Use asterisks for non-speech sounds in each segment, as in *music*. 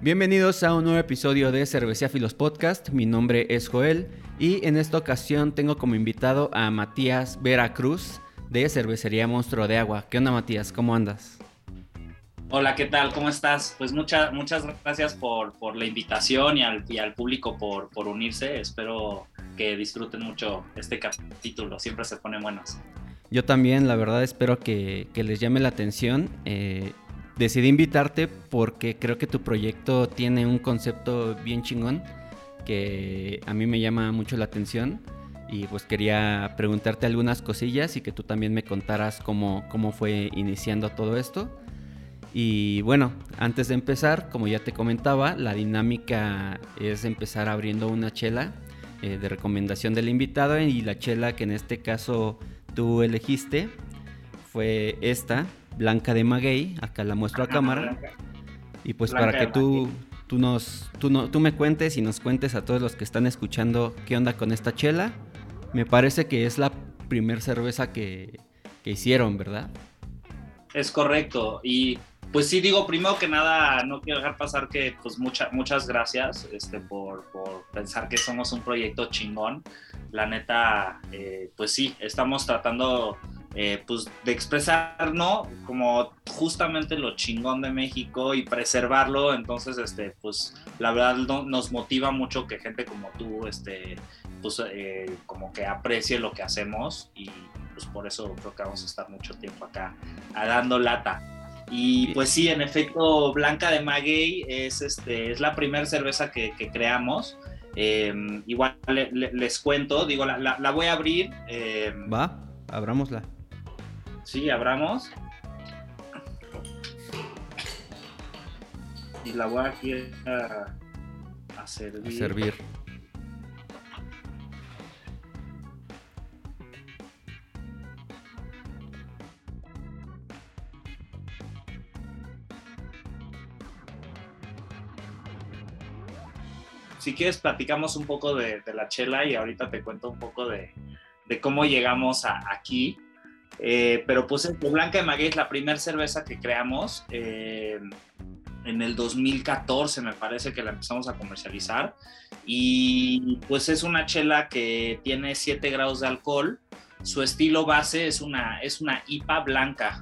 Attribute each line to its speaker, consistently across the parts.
Speaker 1: Bienvenidos a un nuevo episodio de Filos Podcast. Mi nombre es Joel y en esta ocasión tengo como invitado a Matías Veracruz de Cervecería Monstruo de Agua. ¿Qué onda Matías? ¿Cómo andas?
Speaker 2: Hola, ¿qué tal? ¿Cómo estás? Pues muchas muchas gracias por, la invitación y al, al público por, por unirse. Espero que disfruten mucho este capítulo. Siempre se pone buenos.
Speaker 1: Yo también, la verdad, espero que, les llame la atención. Eh, decidí invitarte porque creo que tu proyecto tiene un concepto bien chingón que a mí me llama mucho la atención y pues quería preguntarte algunas cosillas y que tú también me contaras cómo, cómo fue iniciando todo esto. Y bueno, antes de empezar, como ya te comentaba, la dinámica es empezar abriendo una chela eh, de recomendación del invitado y la chela que en este caso tú elegiste fue esta, Blanca de Maguey, acá la muestro a cámara. Y pues para que tú, tú, nos, tú, no, tú me cuentes y nos cuentes a todos los que están escuchando qué onda con esta chela. Me parece que es la primer cerveza que, que hicieron, ¿verdad?
Speaker 2: Es correcto. Y pues sí, digo, primero que nada, no quiero dejar pasar que pues muchas gracias este, por, pensar que somos un proyecto chingón. La neta, eh, pues sí, estamos tratando eh, pues de expresar, ¿no? Como justamente lo chingón de México y preservarlo. Entonces, este, pues la verdad nos motiva mucho que gente como tú, este, pues eh, como que aprecie lo que hacemos y pues por eso creo que vamos a estar mucho tiempo acá dando lata. Y pues sí, en efecto, Blanca de Maguey es, este, es la primera cerveza que, creamos. Em, igual les cuento, digo, la, voy a abrir.
Speaker 1: Em, Va, abramosla.
Speaker 2: Sí, abramos. Y la voy a, a servir.
Speaker 1: A servir.
Speaker 2: si quieres platicamos un poco de, la chela y ahorita te cuento un poco de, cómo llegamos a, aquí. Eh, pero pues Blanca de Maguey es la primera cerveza que creamos. Eh, en el 2014 me parece que la empezamos a comercializar. Y pues es una chela que tiene 7 grados de alcohol. Su estilo base es una, es una IPA blanca.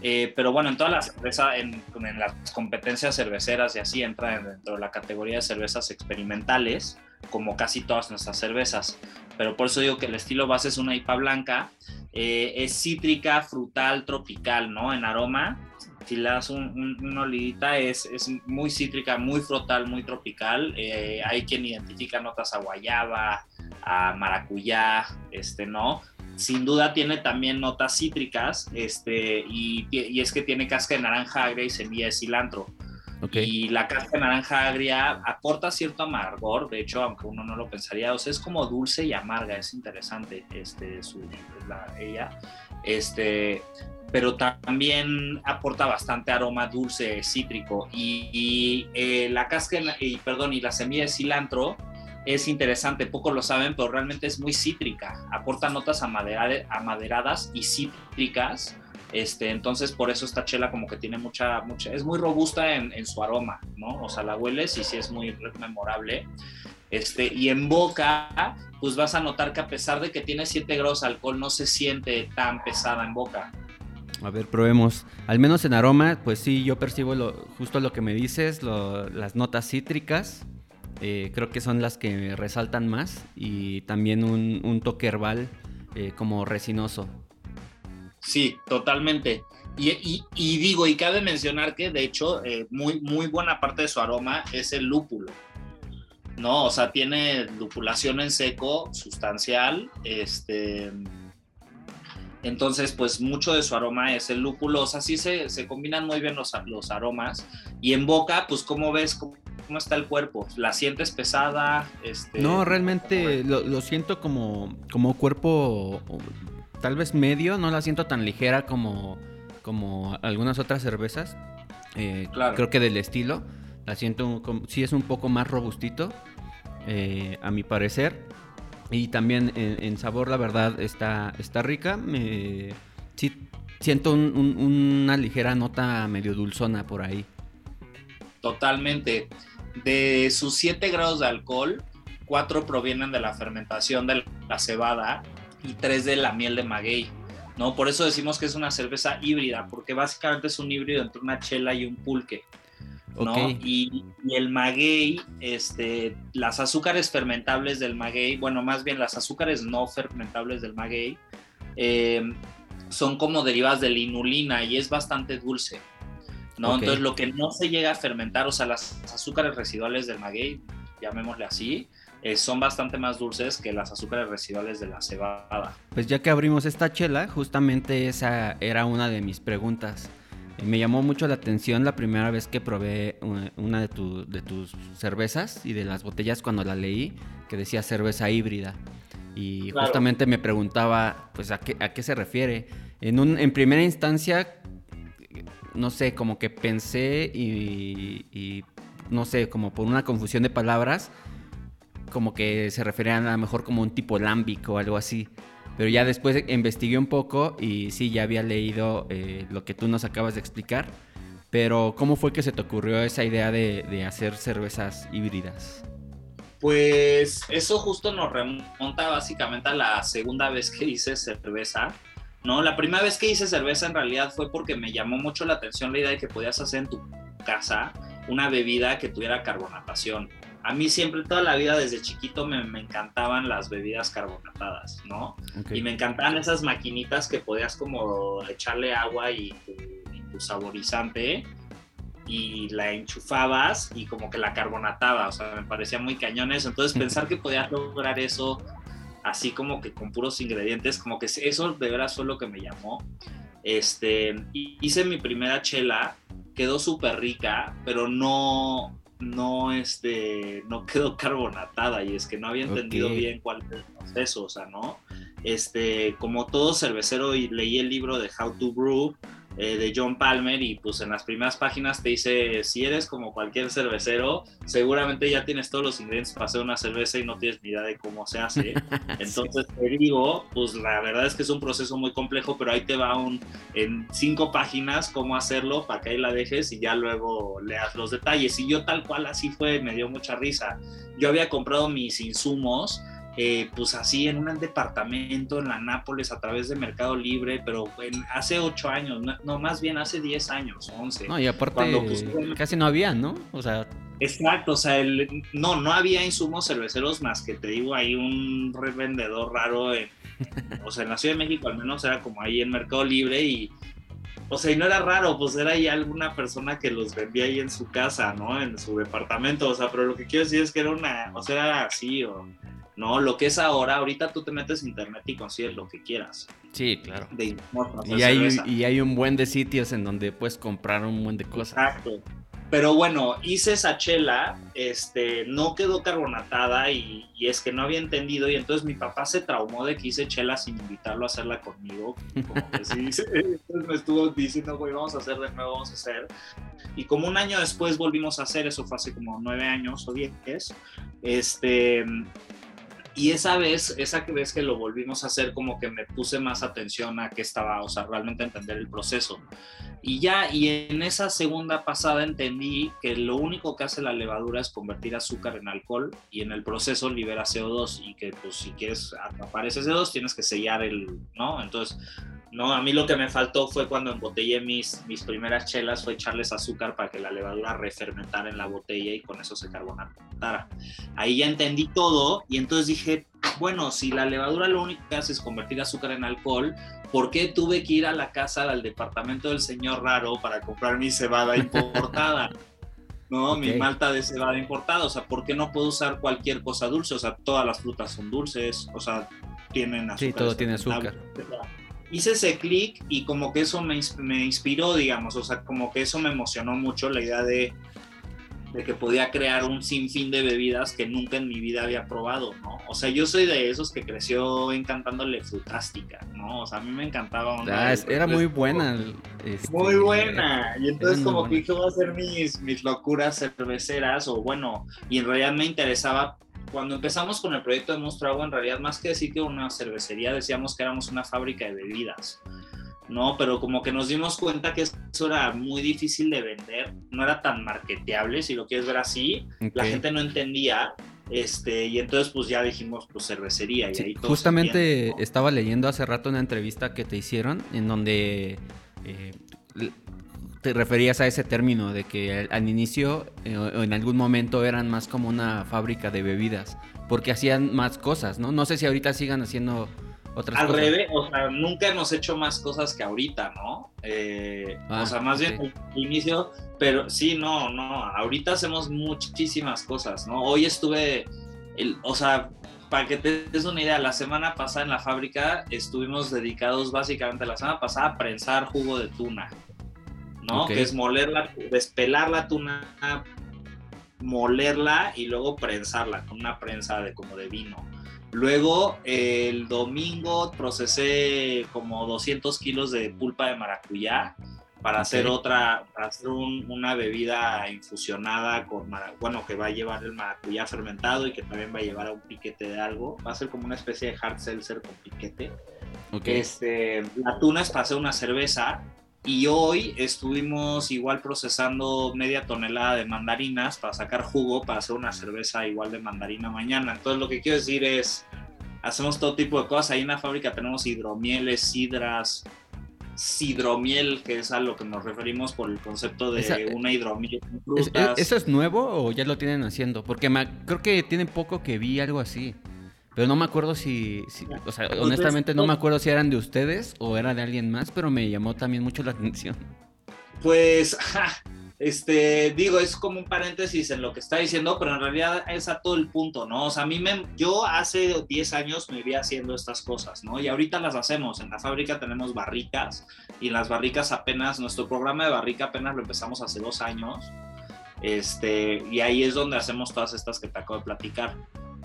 Speaker 2: Eh, pero bueno, en todas las cervezas, en, las competencias cerveceras y así entra dentro de la categoría de cervezas experimentales, como casi todas nuestras cervezas. Pero por eso digo que el estilo base es una IPA blanca, eh, es cítrica, frutal, tropical, ¿no? En aroma, si le das un, una olidita, es, es, muy cítrica, muy frutal, muy tropical. Eh, hay quien identifica notas a guayaba, a maracuyá, este, ¿no? sin duda tiene también notas cítricas, este, y, es que tiene casca de naranja agria y semilla de cilantro. Y la casca de naranja agria aporta cierto amargor, de hecho, aunque uno no lo pensaría, o sea, es como dulce y amarga, es interesante este, su, ella. Este, pero también aporta bastante aroma dulce, cítrico. Y, eh, la casca, y, perdón, y la semilla de cilantro es interesante, pocos lo saben, pero realmente es muy cítrica, aporta notas amaderadas y cítricas, este, entonces por eso esta chela como que tiene mucha, mucha es muy robusta en, su aroma, ¿no? O sea, la hueles y sí es muy memorable. Este, y en boca, pues vas a notar que a pesar de que tiene 7 grados de alcohol, no se siente tan pesada en boca.
Speaker 1: A ver, probemos. Al menos en aroma, pues sí, yo percibo justo lo que me dices, las notas cítricas, eh, creo que son las que resaltan más y también un, toque herbal eh, como resinoso.
Speaker 2: Sí, totalmente. Y, digo, y cabe mencionar que de hecho eh, muy, muy buena parte de su aroma es el lúpulo. ¿no? O sea, tiene lupulación en seco sustancial. Este, entonces, pues mucho de su aroma es el lúpulo. O sea, sí se, se combinan muy bien los, los aromas. Y en boca, pues, ¿cómo ves? ¿Cómo está el cuerpo? ¿La sientes pesada? Este,
Speaker 1: no, realmente lo, siento como, como cuerpo tal vez medio, no la siento tan ligera como, como algunas otras cervezas. Eh, creo que del estilo. La siento, sí es un poco más robustito, eh, a mi parecer. Y también en, sabor, la verdad, está, está rica. Me, sí, siento una ligera nota medio dulzona por ahí.
Speaker 2: totalmente. De sus 7 grados de alcohol, 4 provienen de la fermentación de la cebada y 3 de la miel de maguey. ¿no? Por eso decimos que es una cerveza híbrida, porque básicamente es un híbrido entre una chela y un pulque. ¿no? Y, el maguey, este, las azúcares fermentables del maguey, bueno, más bien las azúcares no fermentables del maguey, eh, son como derivadas de la inulina y es bastante dulce. ¿no? Entonces lo que no se llega a fermentar, o sea, las azúcares residuales del maguey, llamémosle así, eh, son bastante más dulces que las azúcares residuales de la cebada.
Speaker 1: Pues ya que abrimos esta chela, justamente esa era una de mis preguntas. Eh, me llamó mucho la atención la primera vez que probé una de, de tus cervezas y de las botellas cuando la leí, que decía cerveza híbrida. Y justamente me preguntaba, pues, ¿a qué, a qué se refiere? En, un, en primera instancia, no sé, como que pensé y, no sé, como por una confusión de palabras, como que se referían a lo mejor como un tipo lámbico o algo así. Pero ya después investigué un poco y sí, ya había leído eh, lo que tú nos acabas de explicar. Pero ¿cómo fue que se te ocurrió esa idea de, de hacer cervezas híbridas?
Speaker 2: Pues eso justo nos remonta básicamente a la segunda vez que hice cerveza. ¿no? La primera vez que hice cerveza en realidad fue porque me llamó mucho la atención la idea de que podías hacer en tu casa una bebida que tuviera carbonatación. A mí siempre, toda la vida, desde chiquito, me, encantaban las bebidas carbonatadas, ¿no? Y me encantaban esas maquinitas que podías como echarle agua y tu saborizante y la enchufabas y como que la carbonataba, o sea, me parecía muy cañones. Entonces *laughs* pensar que podías lograr eso así como que con puros ingredientes, como que eso de veras fue lo que me llamó. Este, hice mi primera chela, quedó súper rica, pero no, no, este, no quedó *laughs* carbonatada y es que no había entendido bien cuál es el proceso, o sea, ¿no? Este, como todo cervecero y leí el libro de How to Brew, eh, de John Palmer y pues en las primeras páginas te dice, si eres como cualquier cervecero, seguramente ya tienes todos los ingredientes para hacer una cerveza y no tienes ni idea de cómo se hace. *laughs* Entonces te digo, pues la verdad es que es un proceso muy complejo, pero ahí te va un, en cinco páginas cómo hacerlo para que ahí la dejes y ya luego leas los detalles. Y yo tal cual así fue, me dio mucha risa. Yo había comprado mis insumos eh, pues así en un departamento en la Nápoles a través de Mercado Libre, pero hace ocho años, no, más bien hace diez años, once.
Speaker 1: No, y aparte pues, casi no había, ¿no? O sea...
Speaker 2: Exacto, o sea, el, no, no había insumos cerveceros más que te digo, hay un revendedor raro, en, *laughs* o sea, en la Ciudad de México al menos era como ahí en Mercado Libre y, o sea, y no era raro, pues era ahí alguna persona que los vendía ahí en su casa, ¿no? En su departamento, o sea, pero lo que quiero decir es que era una, o sea, era así, o ¿no? Lo que es ahora, ahorita tú te metes en internet y consigues lo que quieras.
Speaker 1: Sí, claro. y, hay, y hay un buen de sitios en donde puedes comprar un buen de cosas.
Speaker 2: Exacto. Pero bueno, hice esa chela, este, no quedó carbonatada y, es que no había entendido y entonces mi papá se traumó de que hice chela sin invitarlo a hacerla conmigo. Como que *laughs* sí, entonces me estuvo diciendo, güey, vamos a hacer de nuevo, vamos a hacer. Y como un año después volvimos a hacer, eso fue hace como nueve años o diez, este, y esa vez, esa vez que lo volvimos a hacer, como que me puse más atención a qué estaba, o sea, realmente entender el proceso. Y ya, y en esa segunda pasada entendí que lo único que hace la levadura es convertir azúcar en alcohol y en el proceso libera CO2 y que pues si quieres atrapar ese CO2 tienes que sellar el, ¿no? Entonces, no, a mí lo que me faltó fue cuando embotellé mis, mis primeras chelas, fue echarles azúcar para que la levadura refermentara en la botella y con eso se carbonatara. Ahí ya entendí todo y entonces dije, bueno, si la levadura lo único que hace es convertir azúcar en alcohol, ¿por qué tuve que ir a la casa, al departamento del señor raro para comprar mi cebada importada? *laughs* ¿no? Mi malta de cebada importada, o sea, ¿por qué no puedo usar cualquier cosa dulce? O sea, todas las frutas son dulces, o sea, tienen azúcar.
Speaker 1: Sí, todo tiene azúcar.
Speaker 2: Hice ese clic y como que eso me, me inspiró, digamos, o sea, como que eso me emocionó mucho la idea de de que podía crear un sinfín de bebidas que nunca en mi vida había probado, ¿no? O sea, yo soy de esos que creció encantándole Frutástica, ¿no? O sea, a mí me encantaba.
Speaker 1: Ah, era muy buena.
Speaker 2: Este, muy buena. Y entonces como que dije, voy a hacer mis, mis locuras cerveceras, o bueno, y en realidad me interesaba cuando empezamos con el proyecto de Monstruo Agua, en realidad más que decir que una cervecería, decíamos que éramos una fábrica de bebidas. ¿no? Pero como que nos dimos cuenta que eso era muy difícil de vender, no era tan marketeable, si lo quieres ver así, la gente no entendía, este, y entonces pues ya dijimos pues cervecería. Y ahí
Speaker 1: justamente estaba leyendo hace rato una entrevista que te hicieron en donde eh, te referías a ese término de que al, inicio eh, o en algún momento eran más como una fábrica de bebidas, porque hacían más cosas, ¿no? No sé si ahorita sigan haciendo
Speaker 2: al revés, o sea, nunca hemos hecho más cosas que ahorita, ¿no? Eh, o ah, sea, más bien al inicio, pero sí, no, no, ahorita hacemos muchísimas cosas, ¿no? Hoy estuve, el, o sea, para que te des una idea, la semana pasada en la fábrica estuvimos dedicados básicamente la semana pasada a prensar jugo de tuna, ¿no? Que es molerla, despelar la tuna, molerla y luego prensarla con una prensa de como de vino. Luego, el domingo procesé como 200 kilos de pulpa de maracuyá para hacer otra, para hacer una bebida infusionada con, bueno, que va a llevar el maracuyá fermentado y que también va a llevar a un piquete de algo. Va a ser como una especie de hard seltzer con piquete. Este, la tuna es para hacer una cerveza y hoy estuvimos igual procesando media tonelada de mandarinas para sacar jugo para hacer una cerveza igual de mandarina mañana. Entonces lo que quiero decir es, hacemos todo tipo de cosas. Ahí en la fábrica tenemos hidromieles, sidras, sidromiel, que es a lo que nos referimos por el concepto de una hidromiel
Speaker 1: ¿Eso es nuevo o ya lo tienen haciendo? Porque creo que tiene poco que vi algo así. Pero no me acuerdo si, o sea, honestamente no me acuerdo si eran de ustedes o era de alguien más, pero me llamó también mucho la atención.
Speaker 2: Pues, *laughs* este, digo, es como un paréntesis en lo que está diciendo, pero en realidad es a todo el punto, ¿no? O sea, a mí me, yo hace 10 años me vi haciendo estas cosas, ¿no? Y ahorita las hacemos. En la fábrica tenemos barricas y en las barricas apenas, nuestro programa de barrica apenas lo empezamos hace dos años. Este, y ahí es donde hacemos todas estas que te acabo de platicar.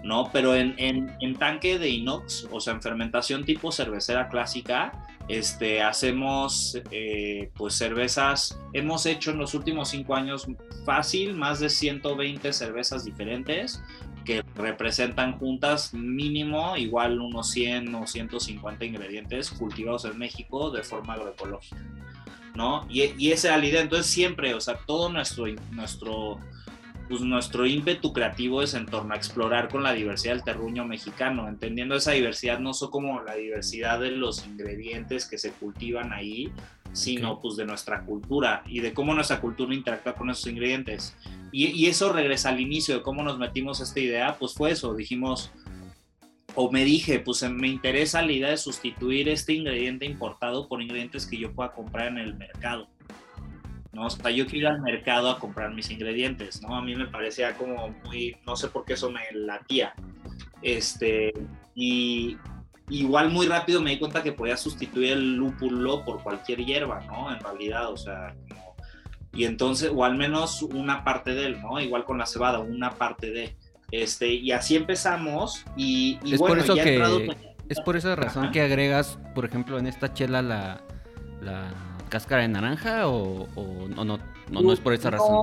Speaker 2: ¿No? Pero en, en, tanque de inox, o sea, en fermentación tipo cervecera clásica, este, hacemos eh, pues cervezas, hemos hecho en los últimos cinco años fácil más de 120 cervezas diferentes que representan juntas mínimo igual unos 100 o 150 ingredientes cultivados en México de forma agroecológica, ¿no? Y, y esa es la idea, entonces siempre, o sea, todo nuestro, nuestro pues nuestro ímpetu creativo es en torno a explorar con la diversidad del terruño mexicano, entendiendo esa diversidad no solo como la diversidad de los ingredientes que se cultivan ahí, sino pues de nuestra cultura y de cómo nuestra cultura interactúa con esos ingredientes. Y, y, eso regresa al inicio de cómo nos metimos esta idea, pues fue eso, dijimos, o me dije, pues me interesa la idea de sustituir este ingrediente importado por ingredientes que yo pueda comprar en el mercado. ¿No? O sea, yo quiero ir al mercado a comprar mis ingredientes, ¿no? A mí me parecía como muy, no sé por qué eso me latía. Este, y igual muy rápido me di cuenta que podía sustituir el lúpulo por cualquier hierba, ¿no? En realidad, o sea, y entonces, o al menos una parte de él, ¿no? Igual con la cebada, una parte de, este, y así empezamos y,
Speaker 1: es por eso que, es por esa razón que agregas, por ejemplo, en esta chela la, la cáscara de naranja o, no, no, no, es por esa razón?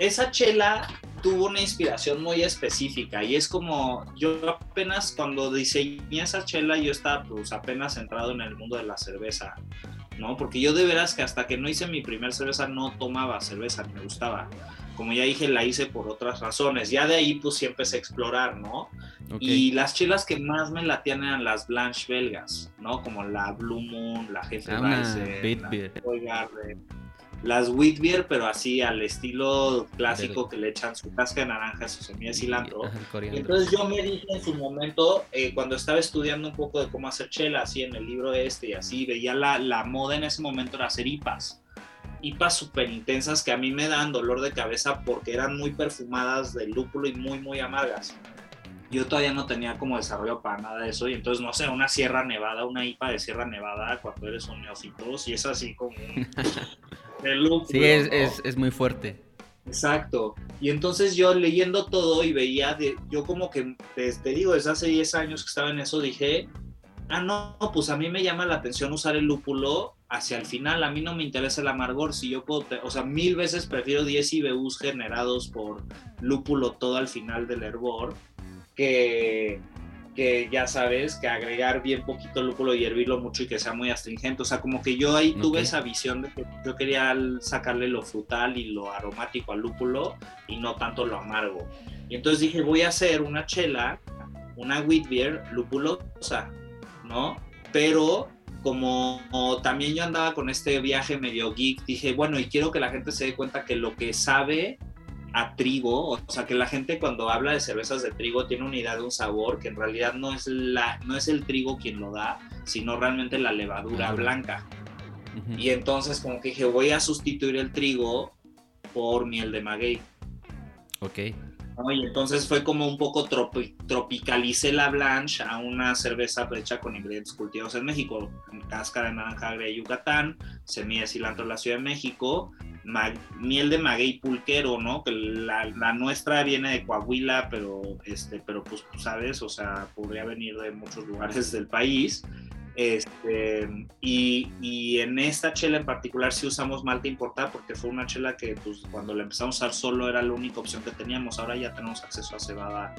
Speaker 2: Esa chela tuvo una inspiración muy específica y es como yo apenas cuando diseñé esa chela yo estaba pues apenas entrado en el mundo de la cerveza, ¿no? Porque yo de veras que hasta que no hice mi primer cerveza no tomaba cerveza, me gustaba como ya dije, la hice por otras razones. Ya de ahí pues sí empecé a explorar, ¿no? Y las chelas que más me latían eran las Blanche belgas, ¿no? Como la Blue Moon, la Jefe ah, la las Wheat Beer, pero así al estilo clásico que le echan su casca de naranja, su semilla de cilantro. Entonces yo me dije en su momento, eh, cuando estaba estudiando un poco de cómo hacer chela, así en el libro este y así, veía la, la moda en ese momento era hacer IPAs IPAs súper intensas que a mí me dan dolor de cabeza porque eran muy perfumadas de lúpulo y muy, muy amargas. Yo todavía no tenía como desarrollo para nada de eso y entonces, no sé, una Sierra Nevada, una IPA de Sierra Nevada cuando eres un neófito, y es así como *laughs*
Speaker 1: de lúpulo. Sí, es, es, muy fuerte.
Speaker 2: Exacto. Y entonces yo leyendo todo y veía, de, yo como que, te digo, desde hace 10 años que estaba en eso, dije, ah, no, pues a mí me llama la atención usar el lúpulo hacia el final. A mí no me interesa el amargor. Si yo puedo, o sea, mil veces prefiero 10 IBUs generados por lúpulo todo al final del hervor que, que ya sabes, que agregar bien poquito lúpulo y hervirlo mucho y que sea muy astringente. O sea, como que yo ahí tuve esa visión de que yo quería sacarle lo frutal y lo aromático al lúpulo y no tanto lo amargo. Y entonces dije, voy a hacer una chela, una wheat beer lupulosa, ¿no? Pero como también yo andaba con este viaje medio geek, dije, bueno, y quiero que la gente se dé cuenta que lo que sabe a trigo, o sea, que la gente cuando habla de cervezas de trigo tiene una idea de un sabor que en realidad no es, la, no es el trigo quien lo da, sino realmente la levadura blanca. Y entonces como que dije, voy a sustituir el trigo por miel de maguey.
Speaker 1: Ok.
Speaker 2: Y entonces fue como un poco tropicalicé la blanche a una cerveza hecha con ingredientes cultivados en México, cáscara de naranja de Yucatán, semilla de cilantro de la Ciudad de México, miel de maguey pulquero, ¿no? Que la, nuestra viene de Coahuila, pero, este, pero pues, sabes, o sea, podría venir de muchos lugares del país. Este, y, y, en esta chela en particular sí usamos malta importada porque fue una chela que pues, cuando la empezamos a usar solo era la única opción que teníamos. Ahora ya tenemos acceso a cebada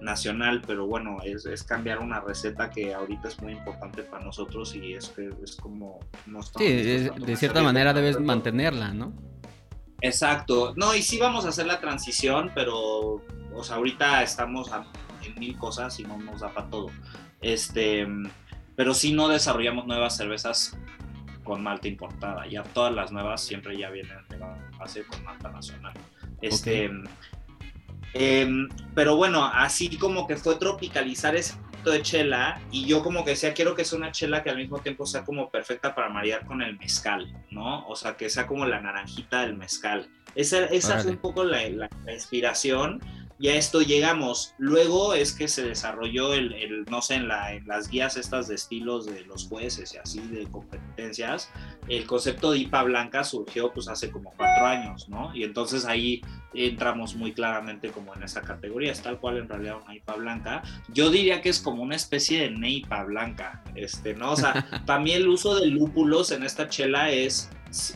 Speaker 2: nacional, pero bueno, es, es cambiar una receta que ahorita es muy importante para nosotros y es que es como...
Speaker 1: sí, de cierta manera debes mantenerla, ¿no?
Speaker 2: Exacto. No, y sí vamos a hacer la transición, pero o sea, ahorita estamos en mil cosas y no nos da para todo. Este pero si no desarrollamos nuevas cervezas con malta importada. Ya todas las nuevas siempre ya vienen de base con malta nacional. Este, em, pero bueno, así como que fue tropicalizar ese de chela y yo como que decía, quiero que sea una chela que al mismo tiempo sea como perfecta para marear con el mezcal, ¿no? O sea, que sea como la naranjita del mezcal. Esa, esa fue un poco la, la, inspiración y a esto llegamos. Luego es que se desarrolló el, no sé, en, la, en, las guías estas de estilos de los jueces y así de competencias, el concepto de IPA blanca surgió pues hace como cuatro años, ¿no? Y entonces ahí entramos muy claramente como en esa categoría, es tal cual en realidad una IPA blanca. Yo diría que es como una especie de neipa blanca, este, ¿no? O sea, *laughs* para mí el uso de lúpulos en esta chela es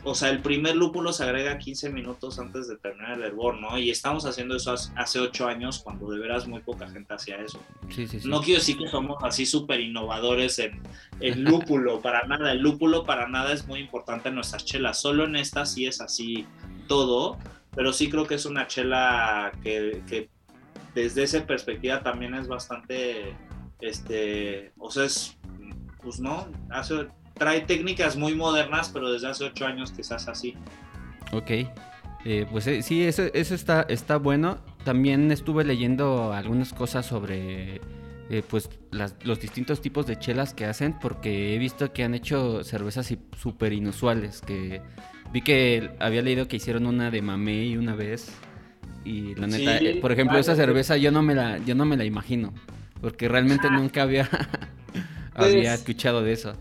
Speaker 2: o sea, el primer lúpulo se agrega 15 minutos antes de terminar el hervor, ¿no? Y estamos haciendo eso hace 8 años, cuando de veras muy poca gente hacía eso. Sí, sí, sí. No quiero decir que somos así súper innovadores en el lúpulo, *laughs* para nada. El lúpulo para nada es muy importante en nuestras chelas. Solo en esta sí es así todo, pero sí creo que es una chela que, que desde esa perspectiva también es bastante, este, o sea, es, pues no, hace trae técnicas muy modernas, pero desde hace ocho años quizás así.
Speaker 1: Ok. Eh, pues eh, sí, eso, eso está, está bueno. También estuve leyendo algunas cosas sobre eh, pues los distintos tipos de chelas que hacen, porque he visto que han hecho cervezas súper inusuales. Que vi que había leído que hicieron una de mamey una vez. Y la neta, por ejemplo, esa cerveza yo no me la, yo no me la imagino. Porque realmente *laughs* nunca había, *laughs* había pues escuchado de eso.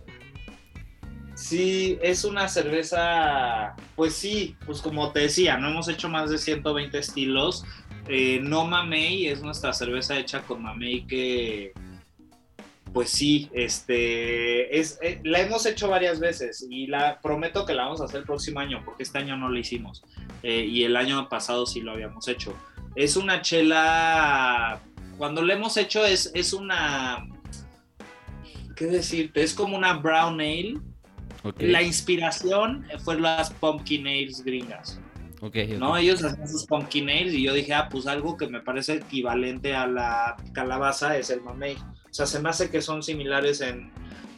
Speaker 2: Sí, es una cerveza, pues sí, pues como te decía, no hemos hecho más de 120 estilos. Eh, no Mamey es nuestra cerveza hecha con Mamey que, pues sí, este, es, eh, la hemos hecho varias veces y la prometo que la vamos a hacer el próximo año porque este año no la hicimos eh, y el año pasado sí lo habíamos hecho. Es una chela, cuando la hemos hecho es, es una, ¿qué decirte? Es como una brown ale la inspiración fue las pumpkin ales gringas. ¿no? Ellos hacían sus pumpkin ales y yo dije, ah, pues algo que me parece equivalente a la calabaza es el mamey. O sea, se me hace que son similares en,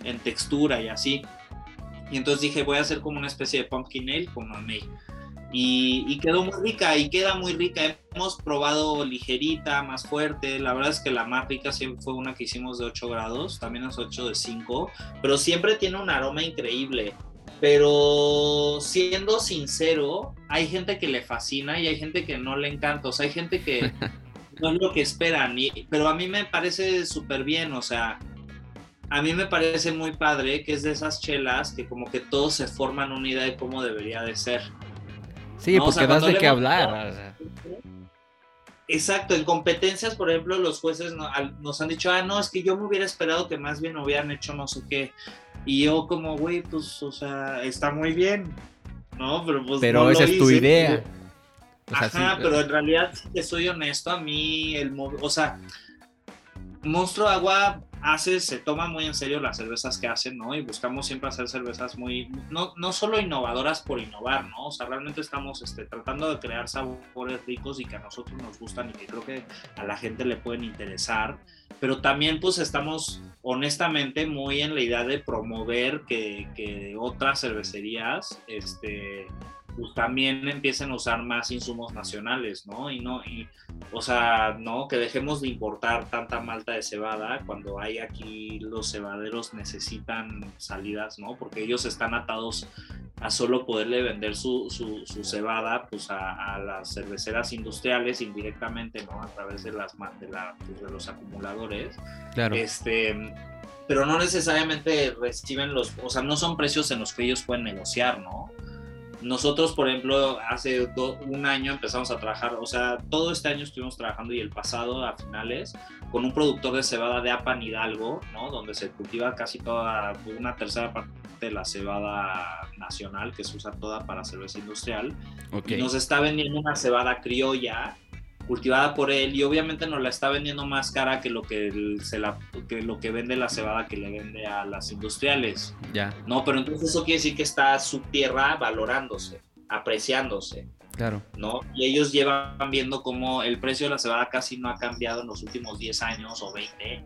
Speaker 2: en textura y así. Y entonces dije, voy a hacer como una especie de pumpkin ale con mamey y, quedó muy rica y queda muy rica. Hemos probado ligerita, más fuerte. La verdad es que la más rica siempre fue una que hicimos de 8 grados, también es 8 de 5, pero siempre tiene un aroma increíble. Pero siendo sincero, hay gente que le fascina y hay gente que no le encanta. O sea, hay gente que *laughs* no es lo que esperan. pero a mí me parece súper bien. O sea, a mí me parece muy padre que es de esas chelas que como que todos se forman una idea de cómo debería de ser.
Speaker 1: Sí, porque das de qué hablar.
Speaker 2: Exacto, en competencias, por ejemplo, los jueces nos han dicho, ah, no, es que yo me hubiera esperado que más bien hubieran hecho no sé qué. Y yo como, güey, pues, o sea, está muy bien, ¿no? Pero pues
Speaker 1: Pero esa es tu idea.
Speaker 2: Ajá, pero en realidad, si te soy honesto, a mí, el o sea, Monstruo Agua hace, se toma muy en serio las cervezas que hacen, ¿no? Y buscamos siempre hacer cervezas muy, no, no solo innovadoras por innovar, ¿no? O sea, realmente estamos este, tratando de crear sabores ricos y que a nosotros nos gustan y que creo que a la gente le pueden interesar, pero también pues estamos honestamente muy en la idea de promover que, que otras cervecerías, este, pues también empiecen a usar más insumos nacionales, ¿no? Y no, y, o sea, no, que dejemos de importar tanta malta de cebada cuando hay aquí los cebaderos necesitan salidas, ¿no? Porque ellos están atados a solo poderle vender su, su, cebada pues a, las cerveceras industriales indirectamente, ¿no? A través de, las, de, la, pues, de los acumuladores. Claro. Este, pero no necesariamente reciben los, o sea, no son precios en los que ellos pueden negociar, ¿no? Nosotros, por ejemplo, hace un año empezamos a trabajar, o sea, todo este año estuvimos trabajando y el pasado a finales con un productor de cebada de Apan Hidalgo, ¿no? Donde se cultiva casi toda, una tercera parte de la cebada nacional que se usa toda para cerveza industrial. Y nos está vendiendo una cebada criolla cultivada por él y obviamente nos la está vendiendo más cara que lo que, se la, que lo que vende la cebada que le vende a las industriales. Ya. No, pero entonces eso quiere decir que está su tierra valorándose, apreciándose. Claro. ¿No? Y ellos llevan viendo cómo el precio de la cebada casi no ha cambiado en los últimos 10 años o 20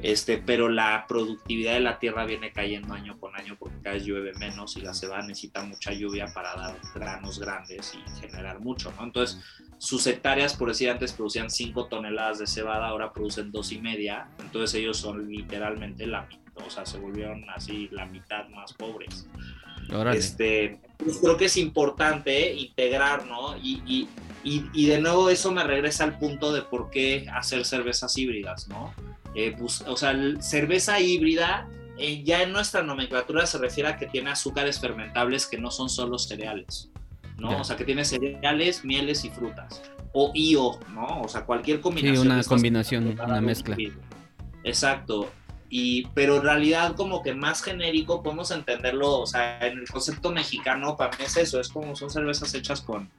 Speaker 2: este, pero la productividad de la tierra viene cayendo año con año porque cada vez llueve menos y la cebada necesita mucha lluvia para dar granos grandes y generar mucho, ¿no? Entonces, sus hectáreas, por decir antes, producían 5 toneladas de cebada, ahora producen dos y media, entonces ellos son literalmente la mitad, o sea, se volvieron así la mitad más pobres. Este, pues creo que es importante integrar, ¿no? Y, y, y, y de nuevo eso me regresa al punto de por qué hacer cervezas híbridas, ¿no? Eh, o sea, cerveza híbrida eh, ya en nuestra nomenclatura se refiere a que tiene azúcares fermentables que no son solo cereales, ¿no? O sea, que tiene cereales, mieles y frutas. O IO, ¿no? O sea, cualquier combinación.
Speaker 1: Sí, una combinación, una mezcla.
Speaker 2: Exacto. Y, pero en realidad como que más genérico podemos entenderlo, o sea, en el concepto mexicano para mí es eso, es como son cervezas hechas con,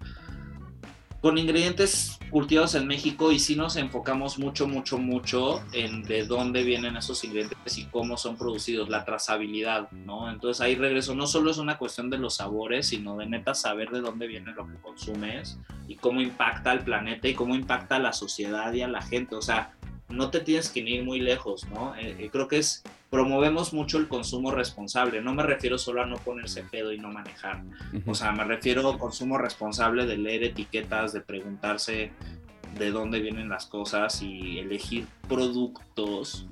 Speaker 2: con ingredientes cultivados en México y sí nos enfocamos mucho, mucho, mucho en de dónde vienen esos ingredientes y cómo son producidos, la trazabilidad, ¿no? Entonces ahí regreso, no solo es una cuestión de los sabores, sino de neta saber de dónde viene lo que consumes y cómo impacta al planeta y cómo impacta a la sociedad y a la gente, o sea, no te tienes que ir muy lejos, ¿no? Eh, eh, creo que es, promovemos mucho el consumo responsable, no me refiero solo a no ponerse pedo y no manejar, o sea, me refiero al consumo responsable de leer etiquetas, de preguntarse de dónde vienen las cosas y elegir productos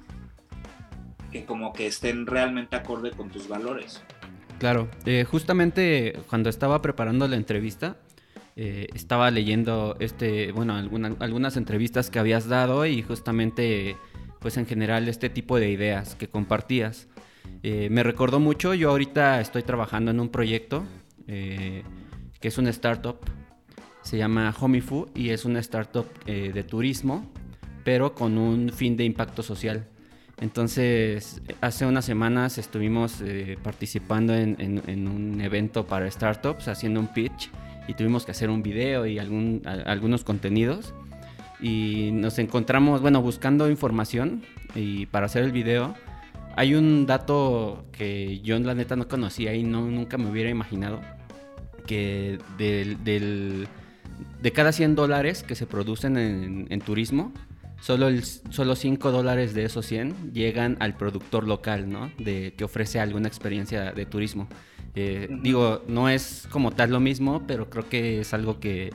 Speaker 2: que como que estén realmente acorde con tus valores.
Speaker 1: Claro, eh, justamente cuando estaba preparando la entrevista, eh, estaba leyendo este, bueno, algunas entrevistas que habías dado y justamente, pues en general, este tipo de ideas que compartías. Eh, me recordó mucho, yo ahorita estoy trabajando en un proyecto eh, que es una startup, se llama Homifu y es una startup de turismo, pero con un fin de impacto social. Entonces, hace unas semanas estuvimos participando en, un evento para startups, haciendo un pitch y tuvimos que hacer un video y algún, algunos contenidos. Y nos encontramos, bueno, buscando información y para hacer el video. Hay un dato que yo la neta no conocía y no, nunca me hubiera imaginado. Que del, de cada 100 dólares que se producen en, turismo, solo, solo 5 dólares de esos 100 llegan al productor local, ¿no? De, que ofrece alguna experiencia de turismo. Eh, digo, no es como tal lo mismo, pero creo que es algo que,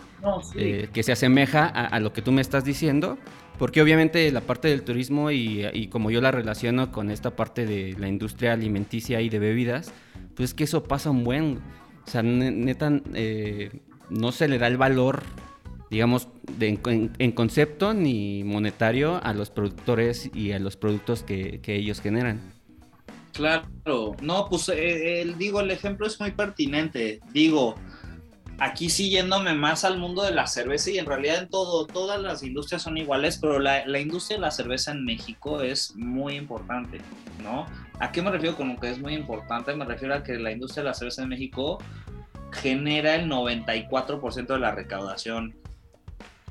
Speaker 1: eh, que se asemeja a, lo que tú me estás diciendo, porque obviamente la parte del turismo y, como yo la relaciono con esta parte de la industria alimenticia y de bebidas, pues es que eso pasa un buen, o sea, neta, eh, no se le da el valor, digamos, en, concepto ni monetario a los productores y a los productos que ellos generan.
Speaker 2: Claro, no, pues eh, el, digo, el ejemplo es muy pertinente. Digo, aquí sí yéndome más al mundo de la cerveza y en realidad en todo, todas las industrias son iguales, pero la, la, industria de la cerveza en México es muy importante, ¿no? ¿A qué me refiero con lo que es muy importante? Me refiero a que la industria de la cerveza en México genera el 94% de la recaudación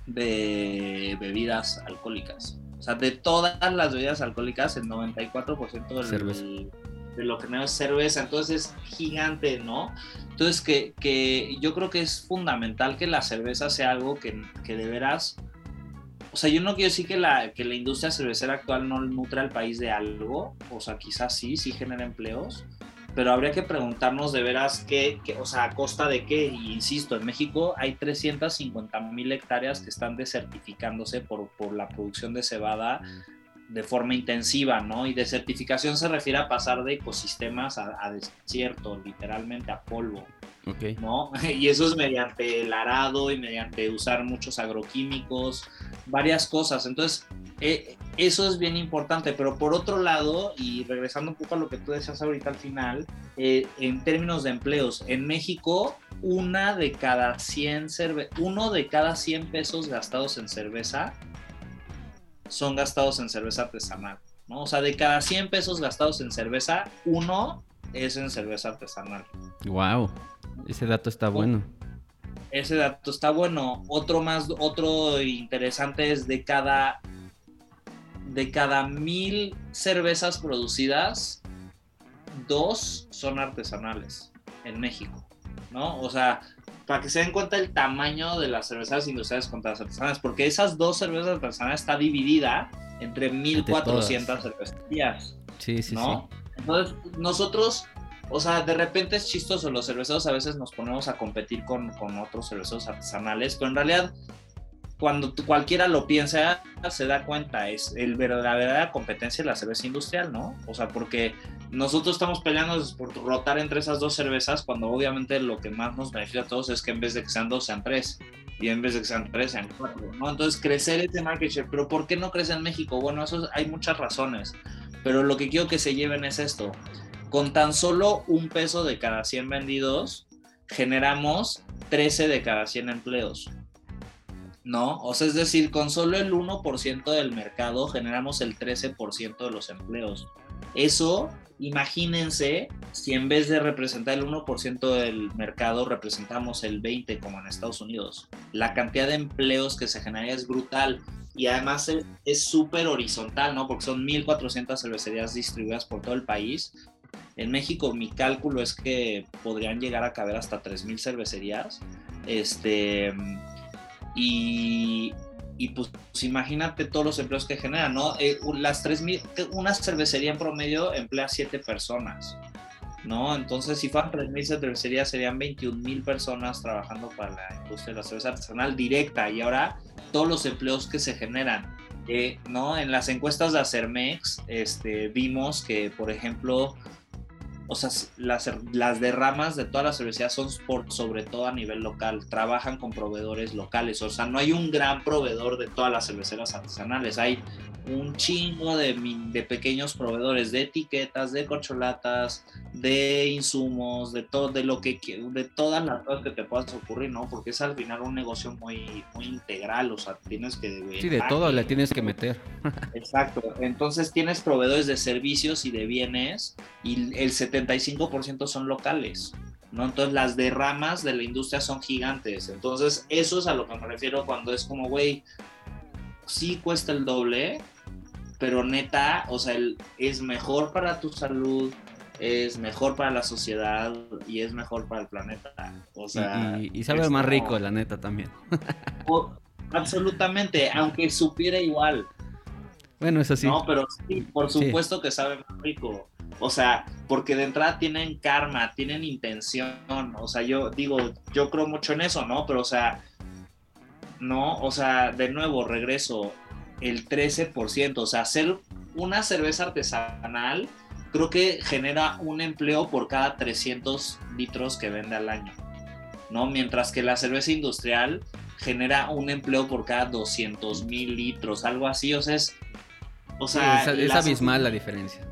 Speaker 2: de bebidas alcohólicas. O sea, de todas las bebidas alcohólicas, el 94% del,
Speaker 1: Cerveza.
Speaker 2: de lo que no es cerveza. Entonces es gigante, ¿no? Entonces que, que yo creo que es fundamental que la cerveza sea algo que, que de veras... O sea, yo no quiero decir que la, que la industria cervecera actual no nutre al país de algo. O sea, quizás sí, sí genera empleos. Pero habría que preguntarnos de veras qué, qué- o sea, a costa de qué. Y insisto, en México hay 350 mil hectáreas que están desertificándose por, por la producción de cebada de forma intensiva, ¿no? Y desertificación se refiere a pasar de ecosistemas a, a desierto, literalmente a polvo. ¿no? *laughs* Y eso es mediante el arado y mediante usar muchos agroquímicos, varias cosas. Entonces, eh, eso es bien importante, pero por otro lado, y regresando un poco a lo que tú decías ahorita al final, eh, en términos de empleos, en México, una de cada 100 cerve uno de cada 100 pesos gastados en cerveza son gastados en cerveza artesanal, ¿no? O sea, de cada 100 pesos gastados en cerveza, uno es en cerveza artesanal.
Speaker 1: Wow. Ese dato está bueno.
Speaker 2: Ese dato está bueno. Otro más, otro interesante es de cada de cada mil cervezas producidas, dos son artesanales en México, ¿no? O sea, para que se den cuenta el tamaño de las cervezas industriales contra las artesanales, porque esas dos cervezas artesanales está dividida entre 1400 cervecerías.
Speaker 1: Sí, sí,
Speaker 2: ¿no? Entonces, nosotros, o sea, de repente es chistoso, los cerveceros a veces nos ponemos a competir con, con otros cerveceros artesanales, pero en realidad, cuando cualquiera lo piensa, se da cuenta, es el, la verdadera competencia de la cerveza industrial, ¿no? O sea, porque nosotros estamos peleando por rotar entre esas dos cervezas, cuando obviamente lo que más nos beneficia a todos es que en vez de que sean dos, sean tres. Y en vez de que sean tres, sean cuatro, ¿no? Entonces, crecer este market share. Pero ¿por qué no crece en México? Bueno, eso es- hay muchas razones pero lo que quiero que se lleven es esto. Con tan solo un peso de cada 100 vendidos, generamos 13 de cada 100 empleos. ¿No? O sea, es decir, con solo el 1% del mercado generamos el 13% de los empleos. Eso, imagínense, si en vez de representar el 1% del mercado, representamos el 20% como en Estados Unidos. La cantidad de empleos que se genera es brutal y además es- súper horizontal, ¿no? Porque son 1.400 cervecerías distribuidas por todo el país. En México mi cálculo es que podrían llegar a caber hasta 3.000 cervecerías. Este, y, y pues, pues imagínate todos los empleos que generan, ¿no? Eh, las 3.000, que una cervecería en promedio emplea 7 personas. ¿no? Entonces, si fueran 3.000 cervecerías, serían 21.000 personas trabajando para la industria de la cerveza artesanal directa. Y ahora, todos los empleos que se generan, eh, ¿no? En las encuestas de Acermex, este, vimos que, por ejemplo, o sea, las, las derramas de todas las cervecerías son por sobre todo a nivel local, trabajan con proveedores locales, o sea, no hay un gran proveedor de todas las cerveceras artesanales, hay un chingo de, de pequeños proveedores de etiquetas, de corcholatas, de insumos, de todo, de lo que de todas las cosas que te puedas ocurrir, ¿no? Porque es al final un negocio muy, muy integral, o sea, tienes que
Speaker 1: Sí, de todo le tienes que meter.
Speaker 2: Exacto. Entonces tienes proveedores de servicios y de bienes y el 75% son locales. ¿no? Entonces las derramas de la industria son gigantes. Entonces eso es a lo que me refiero cuando es como, güey, sí cuesta el doble, pero neta, o sea, es mejor para tu salud, es mejor para la sociedad y es mejor para el planeta. O
Speaker 1: Y-
Speaker 2: sea,
Speaker 1: y, y sabe
Speaker 2: es
Speaker 1: más
Speaker 2: como-
Speaker 1: rico, la neta, también.
Speaker 2: o- absolutamente, aunque supiera igual.
Speaker 1: Bueno, eso sí.
Speaker 2: No, pero sí, por
Speaker 1: Sí.
Speaker 2: supuesto que sabe más rico. O sea, porque de entrada tienen karma, tienen intención. O sea, yo digo, yo creo mucho en eso, ¿no? Pero, o sea, no, o sea, de nuevo, regreso, el 13%. O sea, hacer una cerveza artesanal creo que genera un empleo por cada 300 litros que vende al año, ¿no? Mientras que la cerveza industrial genera un empleo por cada 200 mil litros, algo así, o sea, es... O
Speaker 1: Sí,
Speaker 2: sea,
Speaker 1: es, abismal la diferencia.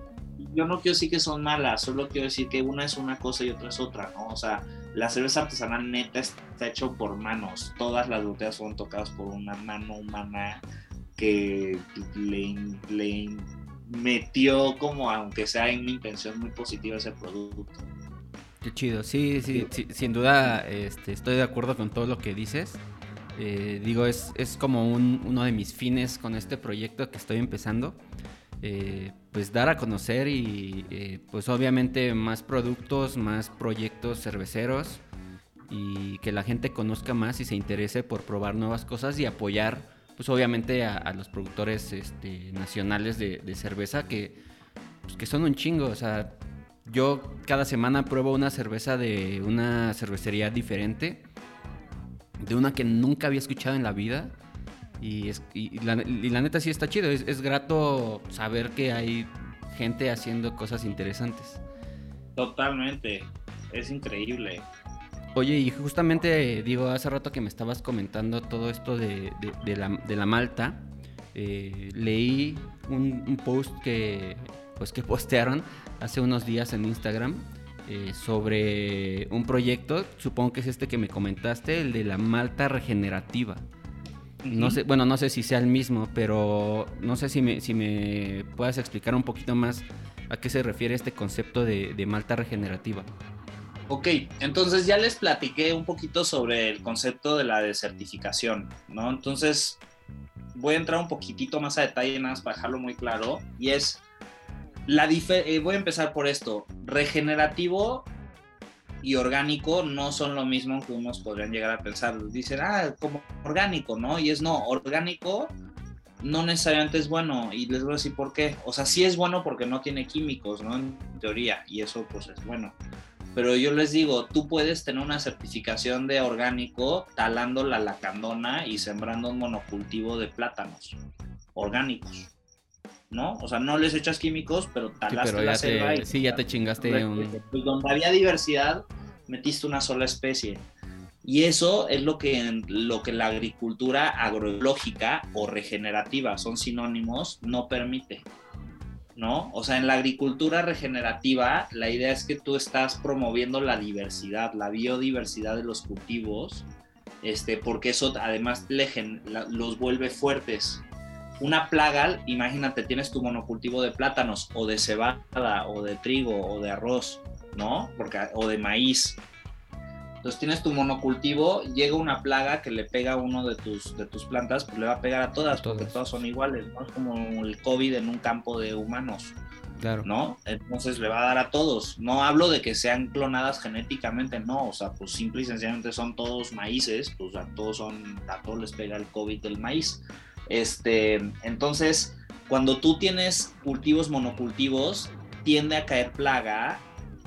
Speaker 2: Yo no quiero decir que son malas, solo quiero decir que una es una cosa y otra es otra, ¿no? O sea, la cerveza artesanal neta está hecho por manos. Todas las botellas fueron tocadas por una mano humana que le, le metió como, aunque sea en una intención muy positiva ese producto.
Speaker 1: Qué chido. Sí, sí, sí, sin duda este, estoy de acuerdo con todo lo que dices. Eh, digo, es, es como uno de mis fines con este proyecto que estoy empezando. Eh, pues dar a conocer y eh, pues obviamente más productos, más proyectos cerveceros y que la gente conozca más y se interese por probar nuevas cosas y apoyar pues obviamente a, los productores este, nacionales de, cerveza que, pues, que son un chingo, o sea, yo cada semana pruebo una cerveza de una cervecería diferente, de una que nunca había escuchado en la vida. Y, la, neta sí está chido, es, grato saber que hay gente haciendo cosas interesantes.
Speaker 2: Totalmente, es increíble.
Speaker 1: Oye, y justamente, digo, hace rato que me estabas comentando todo esto de, la, malta, eh, leí un, un, post que, pues, que *laughs* postearon hace unos días en Instagram eh, sobre un proyecto, supongo que es este que me comentaste, el de la malta regenerativa. No sé, bueno, no sé si sea el mismo, pero no sé si me, si me puedas explicar un poquito más a qué se refiere este concepto de, de malta regenerativa.
Speaker 2: Ok, entonces ya les platiqué un poquito sobre el concepto de la desertificación, ¿no? Entonces voy a entrar un poquitito más a detalle, nada más para dejarlo muy claro, y es la eh, voy a empezar por esto. Regenerativo y orgánico no son lo mismo que unos podrían llegar a pensar. Dicen, ah, como orgánico, ¿no? Y es no, orgánico no necesariamente es bueno. Y les voy a decir por qué. O sea, sí es bueno porque no tiene químicos, ¿no? En teoría. Y eso pues es bueno. Pero yo les digo, tú puedes tener una certificación de orgánico talando la lacandona y sembrando un monocultivo de plátanos orgánicos. ¿No? O sea, no les echas químicos, pero talaste la selva
Speaker 1: y... Sí, ya te chingaste un...
Speaker 2: Pues donde había diversidad, metiste una sola especie. Y eso es lo que, lo que la agricultura agroecológica o regenerativa, son sinónimos, no permite. ¿No? O sea, en la agricultura regenerativa, la idea es que tú estás promoviendo la diversidad, la biodiversidad de los cultivos, este, porque eso además los vuelve fuertes, una plaga, imagínate, tienes tu monocultivo de plátanos o de cebada o de trigo o de arroz, ¿no? Porque, o de maíz. Entonces tienes tu monocultivo, llega una plaga que le pega a uno de tus, de tus plantas, pues le va a pegar a todas, porque todas son iguales, ¿no? Es como el COVID en un campo de humanos. Claro. ¿No? Entonces le va a dar a todos. No hablo de que sean clonadas genéticamente, no. O sea, pues simple y sencillamente son todos maíces, pues a todos son, a todos les pega el COVID del maíz. Este, entonces, cuando tú tienes cultivos monocultivos, tiende a caer plaga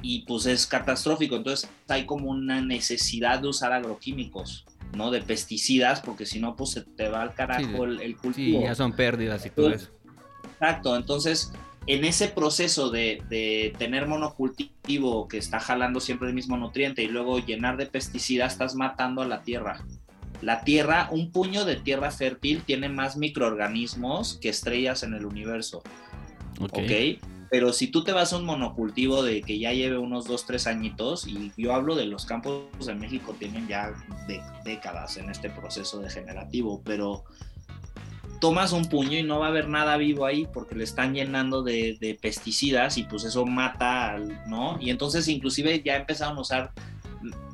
Speaker 2: y pues es catastrófico. Entonces hay como una necesidad de usar agroquímicos, ¿no? De pesticidas, porque si no, pues se te va al carajo el, cultivo.
Speaker 1: Sí, ya son pérdidas y todo eso.
Speaker 2: Exacto, entonces en ese proceso de, de, tener monocultivo que está jalando siempre el mismo nutriente y luego llenar de pesticidas, estás matando a la tierra. La Tierra, un puño de tierra fértil tiene más microorganismos que estrellas en el universo. Ok. Pero si tú te vas a un monocultivo de que ya lleve unos 2, 3 añitos, y yo hablo de los campos de México, tienen ya décadas en este proceso degenerativo, pero tomas un puño y no va a haber nada vivo ahí porque le están llenando de, de pesticidas y pues eso mata, ¿no? Y entonces inclusive ya empezaron a usar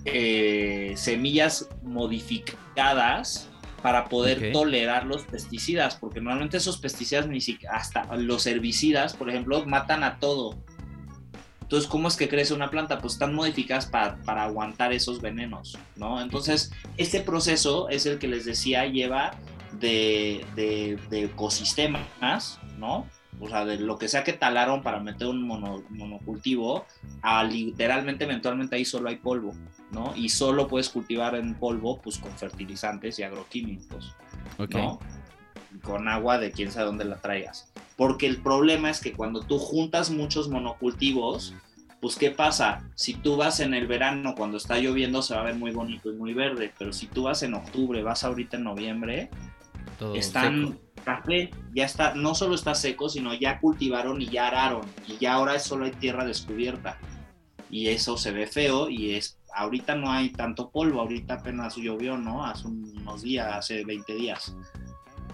Speaker 2: eh, semillas modificadas para poder tolerar los pesticidas, porque normalmente esos pesticidas, ni siquiera, hasta los herbicidas, por ejemplo, matan a todo. Entonces, ¿cómo es que crece una planta? Pues están modificadas para, para aguantar esos venenos, ¿no? Entonces, este proceso es el que les decía, lleva de, de, de ecosistemas, ¿no? O sea, de lo que sea que talaron para meter un monocultivo, a literalmente eventualmente ahí solo hay polvo, ¿no? Y solo puedes cultivar en polvo, pues con fertilizantes y agroquímicos, ¿no? Con agua de quién sabe dónde la traigas. Porque el problema es que cuando tú juntas muchos monocultivos, pues ¿qué pasa? Si tú vas en el verano, cuando está lloviendo, se va a ver muy bonito y muy verde, pero si tú vas en octubre, vas ahorita en noviembre, están café ya está, no solo está seco, sino ya cultivaron y ya araron, y ya ahora solo hay tierra descubierta. Y eso se ve feo y es, ahorita no hay tanto polvo, ahorita apenas llovió, ¿no? Hace unos días, hace 20 días.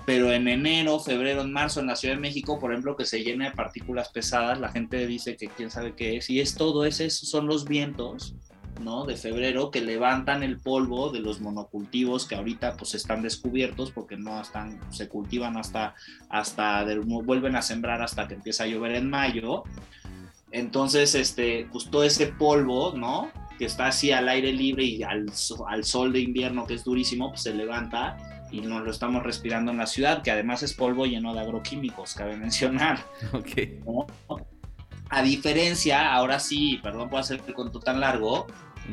Speaker 2: Pero en enero, febrero, en marzo, en la Ciudad de México, por ejemplo, que se llena de partículas pesadas, la gente dice que quién sabe qué es, y es todo, ese son los vientos ¿no? De febrero que levantan el polvo de los monocultivos que ahorita pues están descubiertos porque no están, se cultivan hasta, hasta, vuelven a sembrar hasta que empieza a llover en mayo. Entonces, este, pues todo ese polvo, ¿no? Que está así al aire libre y al, al sol de invierno que es durísimo, pues se levanta y nos lo estamos respirando en la ciudad, que además es polvo lleno de agroquímicos, cabe mencionar. *laughs* A diferencia, ahora sí, perdón por hacer el cuento tan largo,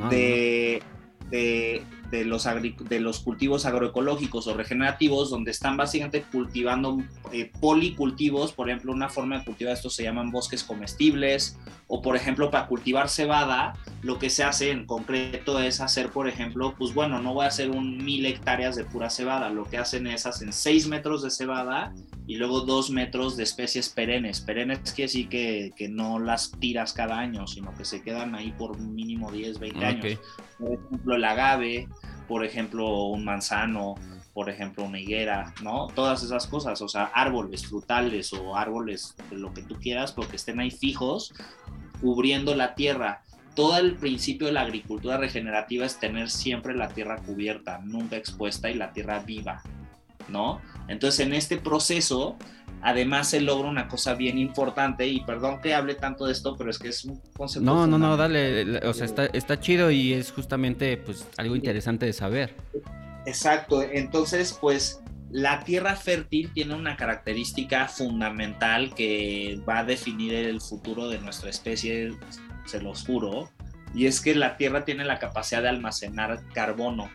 Speaker 2: de, de, de los, de los cultivos agroecológicos o regenerativos, donde están básicamente cultivando eh, policultivos, por ejemplo, una forma de cultivar esto se llaman bosques comestibles, o por ejemplo, para cultivar cebada, lo que se hace en concreto es hacer, por ejemplo, pues bueno, no voy a hacer un mil hectáreas de pura cebada, lo que hacen es hacen seis metros de cebada y luego dos metros de especies perennes. Perennes quiere decir que, que no las tiras cada año, sino que se quedan ahí por mínimo 10, 20 años. Por ejemplo, el agave, por ejemplo, un manzano, por ejemplo, una higuera, ¿no? Todas esas cosas, o sea, árboles frutales o árboles lo que tú quieras, porque estén ahí fijos, cubriendo la tierra. Todo el principio de la agricultura regenerativa es tener siempre la tierra cubierta, nunca expuesta y la tierra viva, ¿no? Entonces, en este proceso, además se logra una cosa bien importante y perdón que hable tanto de esto, pero es que es un concepto.
Speaker 1: No, no, no, dale, o sea, está, está chido y es justamente pues algo interesante de saber.
Speaker 2: Exacto, entonces pues la tierra fértil tiene una característica fundamental que va a definir el futuro de nuestra especie, se los juro, y es que la tierra tiene la capacidad de almacenar carbono.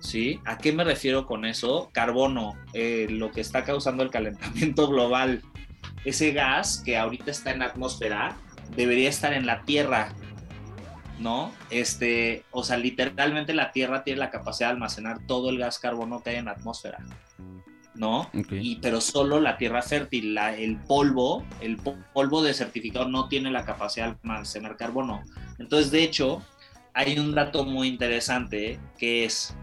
Speaker 2: ¿Sí? ¿A qué me refiero con eso? Carbono, eh, lo que está causando el calentamiento *laughs* global. Ese gas que ahorita está en la atmósfera debería estar en la Tierra, ¿no? Este, o sea, literalmente la Tierra tiene la capacidad de almacenar todo el gas carbono que hay en la atmósfera, ¿no? Y, pero solo la Tierra fértil, el polvo, el polvo desertificado no tiene la capacidad de almacenar carbono. Entonces, de hecho, hay un dato muy interesante que es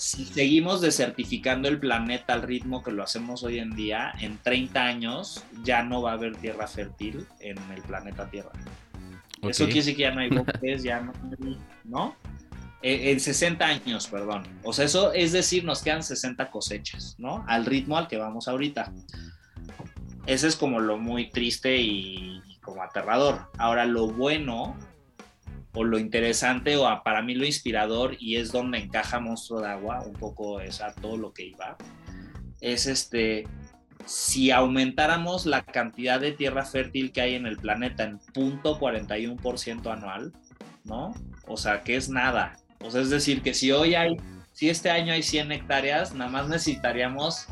Speaker 2: si seguimos desertificando el planeta al ritmo que lo hacemos hoy en día, en 30 años ya no va a haber tierra fértil en el planeta Tierra. Eso quiere decir que ya no hay *laughs* bosques, ya no ¿no? Eh, en 60 años, perdón. O sea, eso es decir, nos quedan 60 cosechas, ¿no? Al ritmo al que vamos ahorita. Ese es como lo muy triste y como aterrador. Ahora, lo bueno o lo interesante o para mí lo inspirador y es donde encaja Monstruo de Agua, un poco es a todo lo que iba, es este, si aumentáramos la cantidad de tierra fértil que hay en el planeta en punto 41% anual, ¿no? O sea, que es nada. O sea, es decir, que si hoy hay, si este año hay 100 hectáreas, nada más necesitaríamos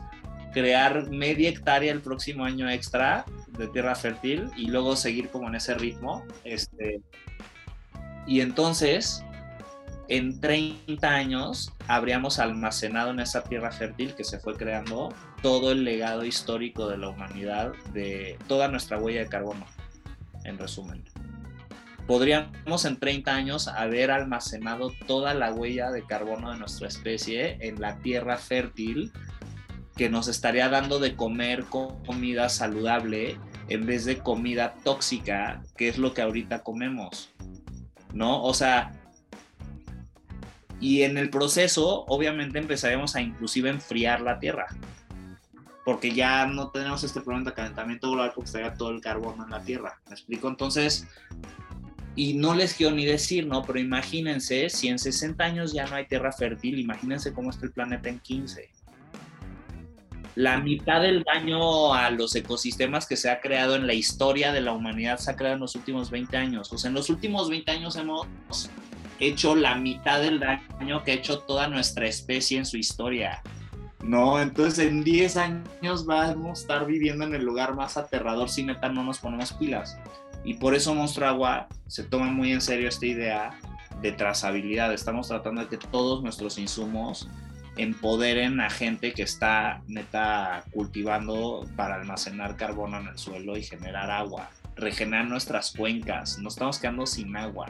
Speaker 2: crear media hectárea el próximo año extra de tierra fértil y luego seguir como en ese ritmo. Este, y entonces, en 30 años, habríamos almacenado en esa tierra fértil que se fue creando todo el legado histórico de la humanidad, de toda nuestra huella de carbono, en resumen. Podríamos en 30 años haber almacenado toda la huella de carbono de nuestra especie en la tierra fértil que nos estaría dando de comer comida saludable en vez de comida tóxica, que es lo que ahorita comemos. ¿No? O sea, y en el proceso, obviamente, empezaríamos a inclusive enfriar la Tierra, porque ya no tenemos este problema de calentamiento global porque estaría todo el carbono en la Tierra. ¿Me explico? Entonces, y no les quiero ni decir, ¿no? Pero imagínense, si en 60 años ya no hay tierra fértil, imagínense cómo está el planeta en 15 la mitad del daño a los ecosistemas que se ha creado en la historia de la humanidad se ha creado en los últimos 20 años. O sea, en los últimos 20 años hemos hecho la mitad del daño que ha hecho toda nuestra especie en su historia. No, entonces en 10 años vamos a estar viviendo en el lugar más aterrador si neta no nos ponemos pilas. Y por eso Monstruo Agua se toma muy en serio esta idea de trazabilidad. Estamos tratando de que todos nuestros insumos empoderen a gente que está neta cultivando para almacenar carbono en el suelo y generar agua, regenerar nuestras cuencas, nos estamos quedando sin agua.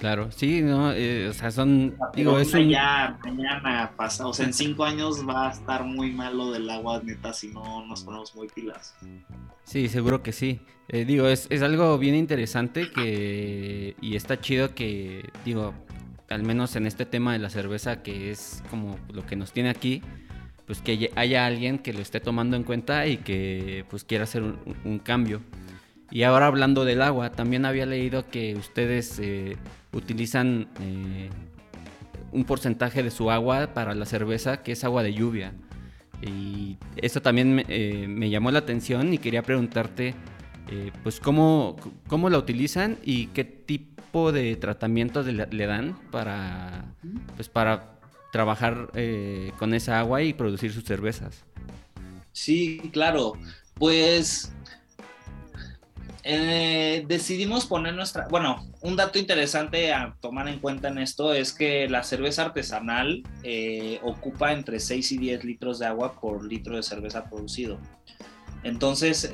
Speaker 1: Claro, sí, no, eh, o sea, son,
Speaker 2: digo, es ya mañana pasa, o sea, en cinco años va a estar muy malo del agua, neta, si no nos ponemos muy pilas.
Speaker 1: Sí, seguro que sí. Eh, digo, es, es, algo bien interesante que y está chido que, digo, al menos en este tema de la cerveza, que es como lo que nos tiene aquí, pues que haya alguien que lo esté tomando en cuenta y que pues quiera hacer un, cambio. Y ahora hablando del agua, también había leído que ustedes eh, utilizan eh, un porcentaje de su agua para la cerveza que es agua de lluvia. Y eso también me, eh, me llamó la atención y quería preguntarte, pues cómo, cómo la utilizan y qué tipo de tratamientos le, dan para, pues para trabajar eh, con esa agua y producir sus cervezas.
Speaker 2: Sí, claro. Pues eh, decidimos poner nuestra, bueno, un dato interesante a tomar en cuenta en esto es que la cerveza artesanal eh, ocupa entre 6 y 10 litros de agua por litro de cerveza producido. Entonces,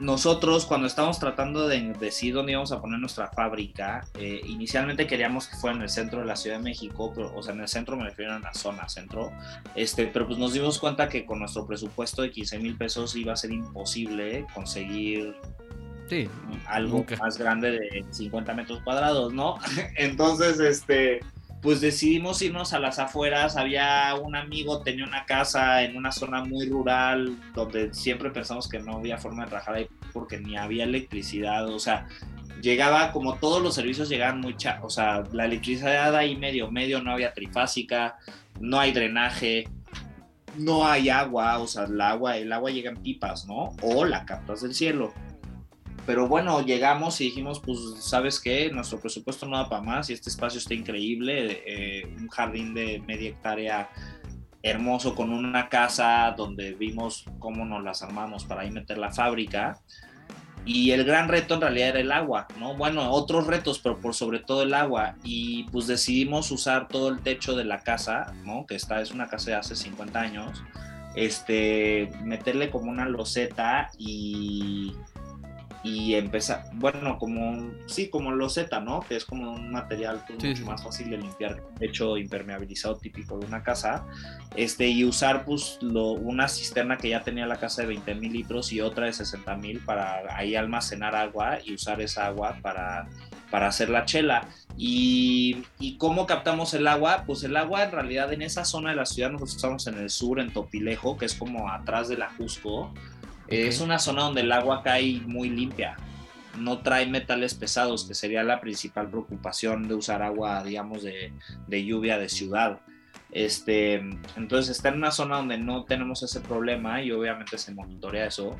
Speaker 2: nosotros cuando estábamos tratando de decidir dónde íbamos a poner nuestra fábrica, eh, inicialmente queríamos que fuera en el centro de la Ciudad de México, pero, o sea, en el centro me refiero a la zona centro, este, pero pues nos dimos cuenta que con nuestro presupuesto de 15 mil pesos iba a ser imposible conseguir sí, algo más grande de 50 metros cuadrados, ¿no? *laughs* Entonces, este pues decidimos irnos a las afueras. Había un amigo, tenía una casa en una zona muy rural, donde siempre pensamos que no había forma de trabajar ahí porque ni había electricidad. O sea, llegaba como todos los servicios llegaban muy cha o sea, la electricidad ahí medio, medio, no había trifásica, no hay drenaje, no hay agua, o sea, el agua, el agua llega en pipas, ¿no? O la captas del cielo pero bueno, llegamos y dijimos, pues, ¿sabes qué? Nuestro presupuesto no da para más y este espacio está increíble, eh, un jardín de media hectárea hermoso con una casa donde vimos cómo nos las armamos para ahí meter la fábrica. Y el gran reto en realidad era el agua, ¿no? Bueno, otros retos, pero por sobre todo el agua. Y pues decidimos usar todo el techo de la casa, ¿no? Que está, es una casa de hace 50 años. Este, meterle como una loseta y y empezar, bueno, como, sí, como loseta, ¿no? Que es como un material pues, mucho más fácil de limpiar, hecho impermeabilizado típico de una casa, este, y usar pues lo, una cisterna que ya tenía la casa de 20 mil litros y otra de 60 mil para ahí almacenar agua y usar esa agua para, para hacer la chela. Y, y, cómo captamos el agua? Pues el agua en realidad en esa zona de la ciudad, nosotros estamos en el sur, en Topilejo, que es como atrás de la Jusco, es una zona donde el agua cae muy limpia, no trae metales pesados, que sería la principal preocupación de usar agua, digamos, de, lluvia de ciudad. Este, entonces está en una zona donde no tenemos ese problema y obviamente se monitorea eso.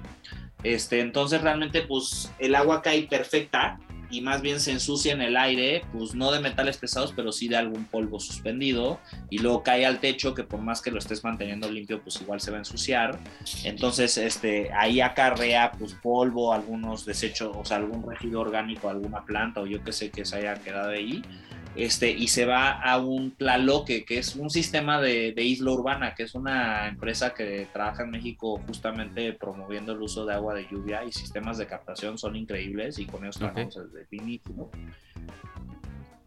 Speaker 2: Este, entonces realmente pues el agua cae perfecta y más bien se ensucia en el aire, pues no de metales pesados, pero sí de algún polvo suspendido y luego cae al techo que por más que lo estés manteniendo limpio, pues igual se va a ensuciar. Entonces, este, ahí acarrea pues polvo, algunos desechos, o sea, algún residuo orgánico, alguna planta o yo que sé que se haya quedado ahí este, y se va a un Tlaloque, que es un sistema de, isla urbana, que es una empresa que trabaja en México justamente promoviendo el uso de agua de lluvia y sistemas de captación son increíbles y con eso trabajamos desde el inicio.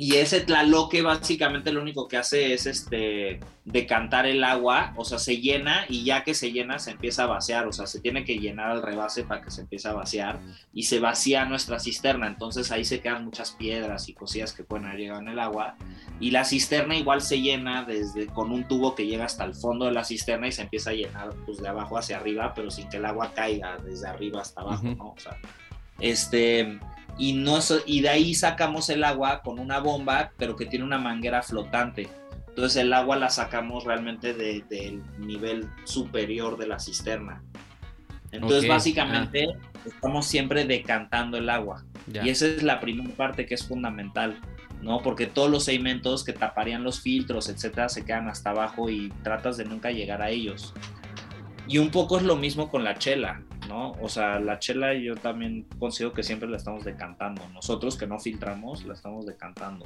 Speaker 2: Y ese tlaloque básicamente lo único que hace es este decantar el agua, o sea, se llena y ya que se llena se empieza a vaciar, o sea, se tiene que llenar al rebase para que se empiece a vaciar y se vacía nuestra cisterna, entonces ahí se quedan muchas piedras y cosillas que pueden haber llegado en el agua y la cisterna igual se llena desde con un tubo que llega hasta el fondo de la cisterna y se empieza a llenar pues de abajo hacia arriba, pero sin que el agua caiga desde arriba hasta abajo, ¿no? O sea, este y, no, y de ahí sacamos el agua con una bomba, pero que tiene una manguera flotante. Entonces el agua la sacamos realmente del nivel superior de la cisterna. Entonces básicamente ah. estamos siempre decantando el agua. Y esa es la primera parte que es fundamental, ¿no? Porque todos los sedimentos que taparían los filtros, etcétera, se quedan hasta abajo y tratas de nunca llegar a ellos. Y un poco es lo mismo con la chela. ¿No? O sea, la chela yo también considero que siempre la estamos decantando. Nosotros que no filtramos, la estamos decantando.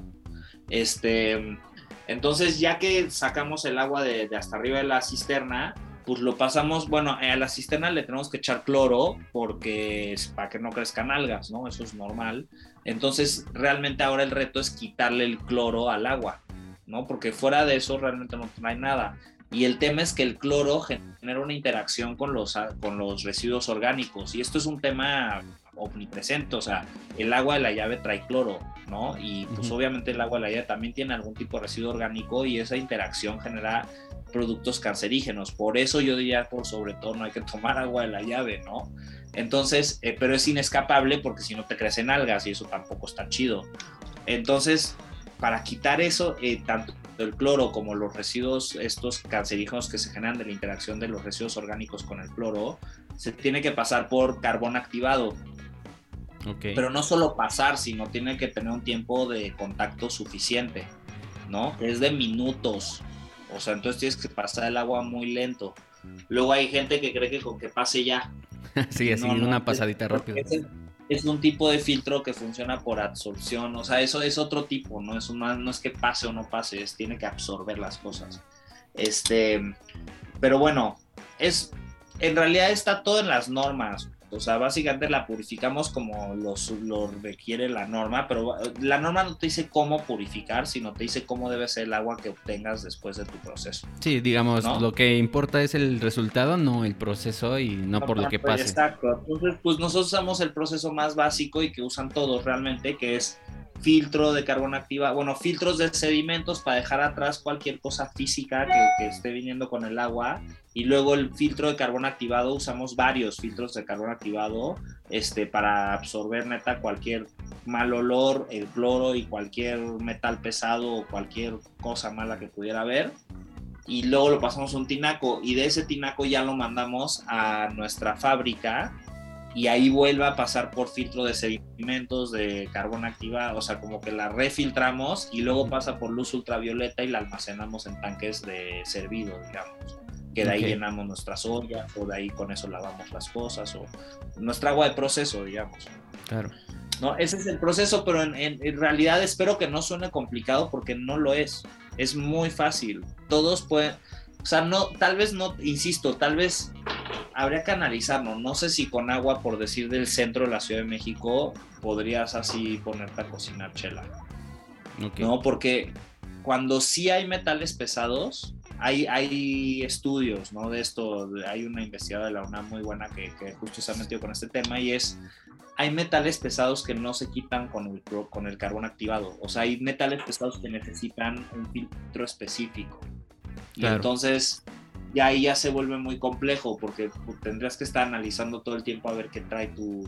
Speaker 2: Este, entonces, ya que sacamos el agua de, hasta arriba de la cisterna, pues lo pasamos, bueno, a la cisterna le tenemos que echar cloro porque es para que no crezcan algas, ¿no? Eso es normal. Entonces, realmente ahora el reto es quitarle el cloro al agua, ¿no? Porque fuera de eso realmente no hay nada Y el tema es que el cloro genera una interacción con los, con los residuos orgánicos. Y esto es un tema omnipresente, o sea, el agua de la llave trae cloro, ¿no? Y pues obviamente el agua de la llave también tiene algún tipo de residuo orgánico y esa interacción genera productos cancerígenos. Por eso yo diría, por sobre todo, no hay que tomar agua de la llave, ¿no? Entonces, eh, pero es inescapable porque si no te crecen algas y eso tampoco está chido. Entonces, para quitar eso, eh, tanto el cloro como los residuos estos cancerígenos que se generan de la interacción de los residuos orgánicos con el cloro, se tiene que pasar por carbón activado. Pero no solo pasar, sino tiene que tener un tiempo de contacto suficiente, ¿no? Es de minutos. O sea, entonces tienes que pasar el agua muy lento. Luego hay gente que cree que con que pase ya. *laughs*
Speaker 1: sí, así una pasadita rápida.
Speaker 2: Es, un tipo de filtro que funciona por absorción. O sea, eso es otro tipo, no es, una, no es que pase o no pase, es tiene que absorber las cosas. Este, pero bueno, es, en realidad está todo en las normas. O sea, básicamente la purificamos como los, lo requiere la norma, pero la norma no te dice cómo purificar, sino te dice cómo debe ser el agua que obtengas después de tu proceso.
Speaker 1: Sí, digamos, lo que importa es el resultado, no el proceso y no, por lo que pase.
Speaker 2: Exacto. Entonces, pues nosotros usamos el proceso más básico y que usan todos realmente, que es filtro de carbono activa, bueno, filtros de sedimentos para dejar atrás cualquier cosa física que, esté viniendo con el agua. Y luego el filtro de carbono activado, usamos varios filtros de carbono activado este, para absorber neta cualquier mal olor, el cloro y cualquier metal pesado o cualquier cosa mala que pudiera haber. Y luego lo pasamos a un tinaco y de ese tinaco ya lo mandamos a nuestra fábrica y ahí vuelve a pasar por filtro de sedimentos de carbón activado, o sea, como que la refiltramos y luego pasa por luz ultravioleta y la almacenamos en tanques de servido, digamos. Que de ahí llenamos nuestras ollas o de ahí con eso lavamos las cosas o nuestra agua de proceso, digamos.
Speaker 1: Claro.
Speaker 2: ¿No? Ese es el proceso, pero en, en realidad espero que no suene complicado porque no lo es. Es muy fácil. Todos pueden, o sea, no, tal vez no, insisto, tal vez habría que analizarlo. No sé si con agua, por decir, del centro de la Ciudad de México, podrías así ponerte a cocinar chela. No, porque cuando sí hay metales pesados, hay, hay estudios, ¿no? De esto, hay una investigadora de la UNAM muy buena que, que, justo se ha metido con este tema y es, hay metales pesados que no se quitan con el, con el carbón activado. O sea, hay metales pesados que necesitan un filtro específico. Y entonces y ahí ya se vuelve muy complejo porque tendrías que estar analizando todo el tiempo a ver qué trae tu,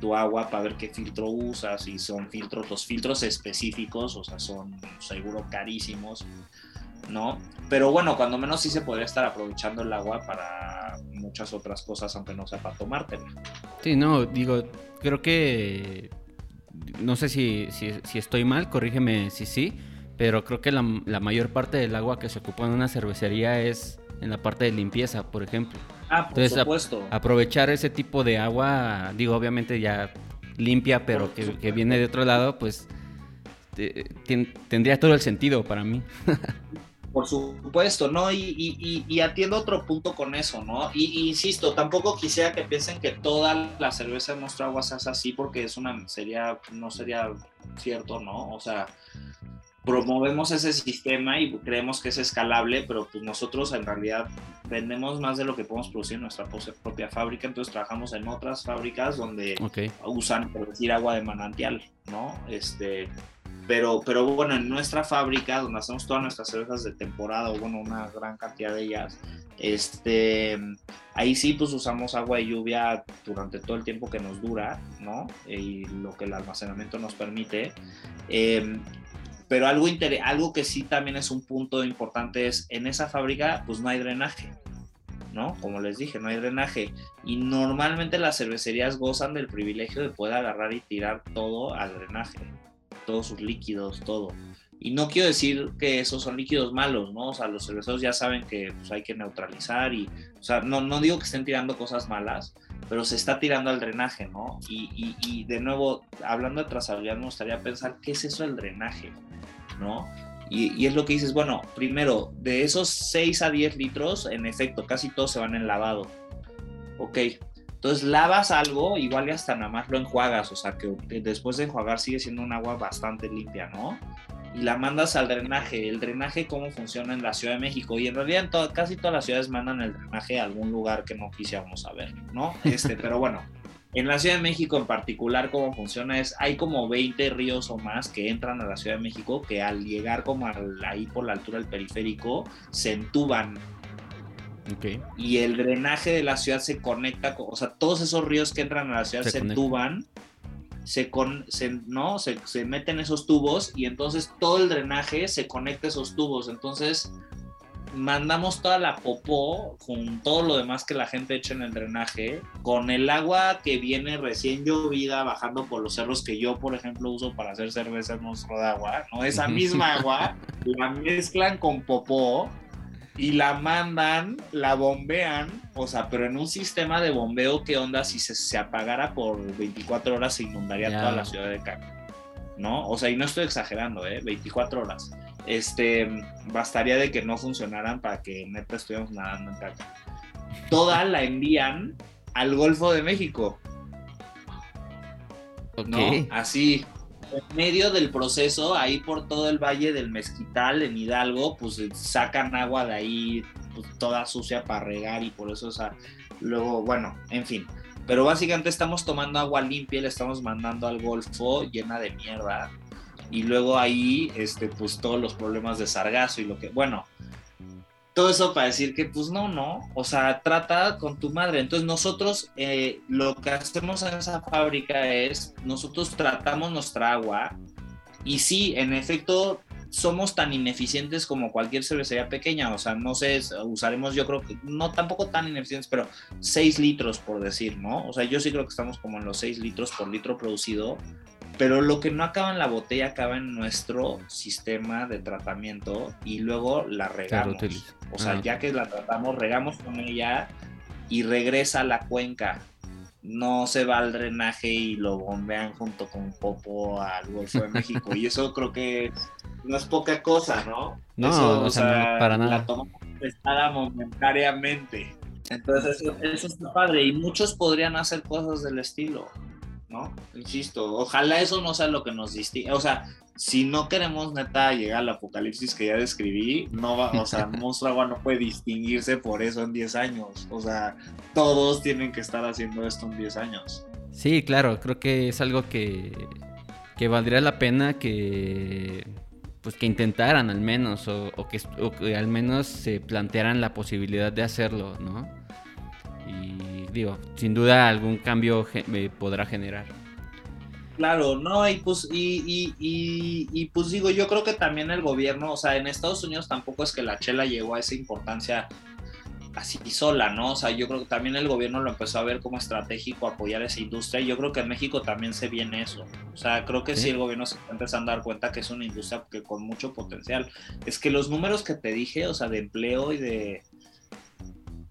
Speaker 2: tu agua para ver qué filtro usas y son filtros, los filtros específicos, o sea, son seguro carísimos, ¿no? Pero bueno, cuando menos sí se podría estar aprovechando el agua para muchas otras cosas, aunque no sea para tomártela.
Speaker 1: Sí, no, digo, creo que, no sé si, si, estoy mal, corrígeme si sí, pero creo que la, la mayor parte del agua que se ocupa en una cervecería es en la parte de limpieza, por ejemplo.
Speaker 2: Ah, por supuesto.
Speaker 1: aprovechar ese tipo de agua, digo, obviamente ya limpia, pero que, viene de otro lado, pues tendría todo el sentido para mí. *laughs*
Speaker 2: Por supuesto, ¿no? Y, atiendo otro punto con eso, ¿no? Y, insisto, tampoco quisiera que piensen que toda la cerveza de nuestro agua es así, porque es una, sería, no sería cierto, ¿no? O sea, promovemos ese sistema y creemos que es escalable, pero pues nosotros en realidad vendemos más de lo que podemos producir en nuestra propia fábrica, entonces trabajamos en otras fábricas donde usan, por decir, agua de manantial, ¿no? Este, pero, pero bueno, en nuestra fábrica, donde hacemos todas nuestras cervezas de temporada, o bueno, una gran cantidad de ellas, este, ahí sí pues usamos agua de lluvia durante todo el tiempo que nos dura, ¿no? Y lo que el almacenamiento nos permite. Eh, pero algo, algo que sí también es un punto importante es, en esa fábrica pues no hay drenaje, ¿no? Como les dije, no hay drenaje. Y normalmente las cervecerías gozan del privilegio de poder agarrar y tirar todo al drenaje, todos sus líquidos, todo. Y no quiero decir que esos son líquidos malos, ¿no? O sea, los cerveceros ya saben que pues, hay que neutralizar y, o sea, no, no digo que estén tirando cosas malas, pero se está tirando al drenaje, ¿no? Y, y, y de nuevo, hablando de trazabilidad, me gustaría pensar, ¿qué es eso del drenaje? ¿no? Y, es lo que dices, bueno, primero, de esos 6 a 10 litros, en efecto, casi todos se van en lavado. Ok, entonces lavas algo, igual y hasta nada más lo enjuagas, o sea que después de enjuagar sigue siendo un agua bastante limpia, ¿no? y la mandas al drenaje. El drenaje, cómo funciona en la Ciudad de México. Y en realidad en casi todas las ciudades mandan el drenaje a algún lugar que no quisiéramos saber, ¿no? Este, pero bueno, en la Ciudad de México en particular, cómo funciona es, hay como 20 ríos o más que entran a la Ciudad de México que al llegar como ahí por la altura del periférico, se entuban. Okay. Y el drenaje de la ciudad se conecta, con, o sea, todos esos ríos que entran a la ciudad se, entuban se, con, ¿no? Se, se, meten esos tubos y entonces todo el drenaje se conecta a esos tubos. Entonces mandamos toda la popó con todo lo demás que la gente echa en el drenaje, con el agua que viene recién llovida bajando por los cerros que yo, por ejemplo, uso para hacer cerveza en monstruo de agua, ¿no? Esa *laughs* misma agua la mezclan con popó y la mandan, la bombean, o sea, pero en un sistema de bombeo, ¿qué onda si se, apagara por 24 horas se inundaría toda la ciudad de Cancún? ¿No? O sea, y no estoy exagerando, ¿eh? 24 horas. Este, bastaría de que no funcionaran para que neta estuviéramos nadando en Cancún. Toda la envían al Golfo de México. ¿No? Así, en medio del proceso, ahí por todo el valle del Mezquital, en Hidalgo, pues sacan agua de ahí pues, toda sucia para regar y por eso, o sea, luego, bueno, en fin. Pero básicamente estamos tomando agua limpia y le estamos mandando al Golfo llena de mierda. Y luego ahí, este, pues todos los problemas de sargazo y lo que, bueno, todo eso para decir que pues no, no, o sea, trata con tu madre. Entonces nosotros eh, lo que hacemos en esa fábrica es, nosotros tratamos nuestra agua y sí, en efecto, somos tan ineficientes como cualquier cervecería pequeña, o sea, no sé, usaremos yo creo que, no tampoco tan ineficientes, pero 6 litros por decir, ¿no? O sea, yo sí creo que estamos como en los 6 litros por litro producido, pero lo que no acaba en la botella acaba en nuestro sistema de tratamiento y luego la regamos. o sea, ah, ya que la tratamos, regamos con ella y regresa a la cuenca. No se va al drenaje y lo bombean junto con Popo al Golfo de México. *laughs* y eso creo que no es poca cosa, ¿no?
Speaker 1: No, o, sea, para nada.
Speaker 2: La tomamos prestada momentáneamente. Entonces, eso, eso está padre. Y muchos podrían hacer cosas del estilo. ¿No? Insisto, ojalá eso no sea lo que nos distingue. O sea, si no queremos neta llegar al apocalipsis que ya describí, no va, o sea, *laughs* Monstruo Agua no puede distinguirse por eso en 10 años. O sea, todos tienen que estar haciendo esto en 10 años.
Speaker 1: Sí, claro, creo que es algo que, que valdría la pena que pues que intentaran al menos o, que, o que al menos se plantearan la posibilidad de hacerlo, ¿no? y digo, sin duda algún cambio podrá generar.
Speaker 2: Claro, no, y pues, y, y, pues digo, yo creo que también el gobierno, o sea, en Estados Unidos tampoco es que la chela llegó a esa importancia así sola, ¿no? O sea, yo creo que también el gobierno lo empezó a ver como estratégico apoyar esa industria y yo creo que en México también se viene eso. O sea, creo que sí, el gobierno se está empezando a dar cuenta que es una industria que con mucho potencial. Es que los números que te dije, o sea, de empleo y de,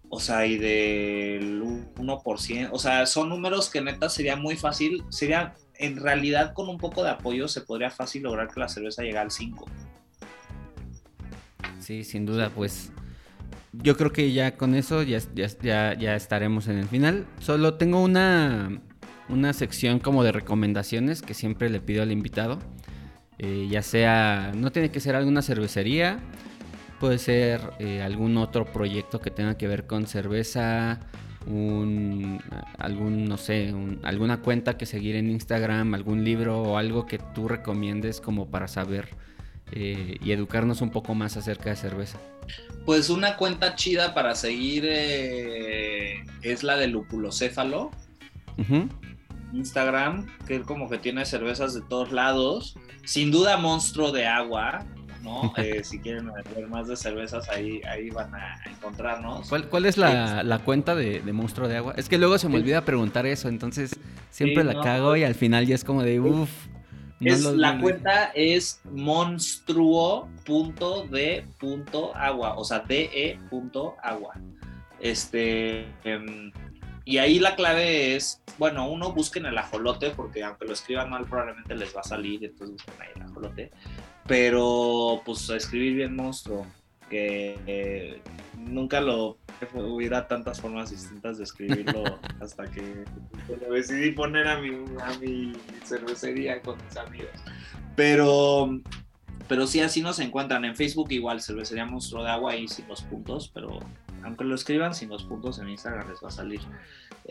Speaker 2: o sea, y del 1%, o sea, son números que neta sería muy fácil, sería, en realidad con un poco de apoyo se podría fácil lograr que la cerveza llegue al 5.
Speaker 1: Sí, sin duda, pues yo creo que ya con eso ya, ya, ya, estaremos en el final. Solo tengo una, una sección como de recomendaciones que siempre le pido al invitado. Eh, ya sea, no tiene que ser alguna cervecería, Puede ser eh, algún otro proyecto que tenga que ver con cerveza, un, algún, no sé, alguna cuenta que seguir en Instagram, algún libro o algo que tú recomiendes como para saber eh, y educarnos un poco más acerca de cerveza.
Speaker 2: Pues una cuenta chida para seguir eh, es la de Lupulocéfalo. Instagram, que como que tiene cervezas de todos lados. Sin duda, monstruo de agua. ¿No? *laughs* Eh, si quieren ver más de cervezas, ahí, ahí van a encontrarnos.
Speaker 1: ¿Cuál, es la, cuenta de, Monstruo de Agua? Es que luego se me olvida preguntar eso, entonces siempre la cago y al final ya es como de uff.
Speaker 2: la cuenta es monstruo.de.agua, o sea, de.agua. Este, em, y ahí la clave es, bueno, uno busquen el ajolote, porque aunque lo escriban mal, probablemente les va a salir, entonces busquen ahí el ajolote pero pues escribir bien monstruo, que eh, nunca lo hubiera tantas formas distintas de escribirlo *laughs* hasta que lo decidí poner a mi, a mi cervecería con mis amigos. Pero pero sí, así nos encuentran. En Facebook igual, Cervecería Monstruo de Agua y sin los puntos, pero aunque lo escriban sin los puntos en Instagram les va a salir.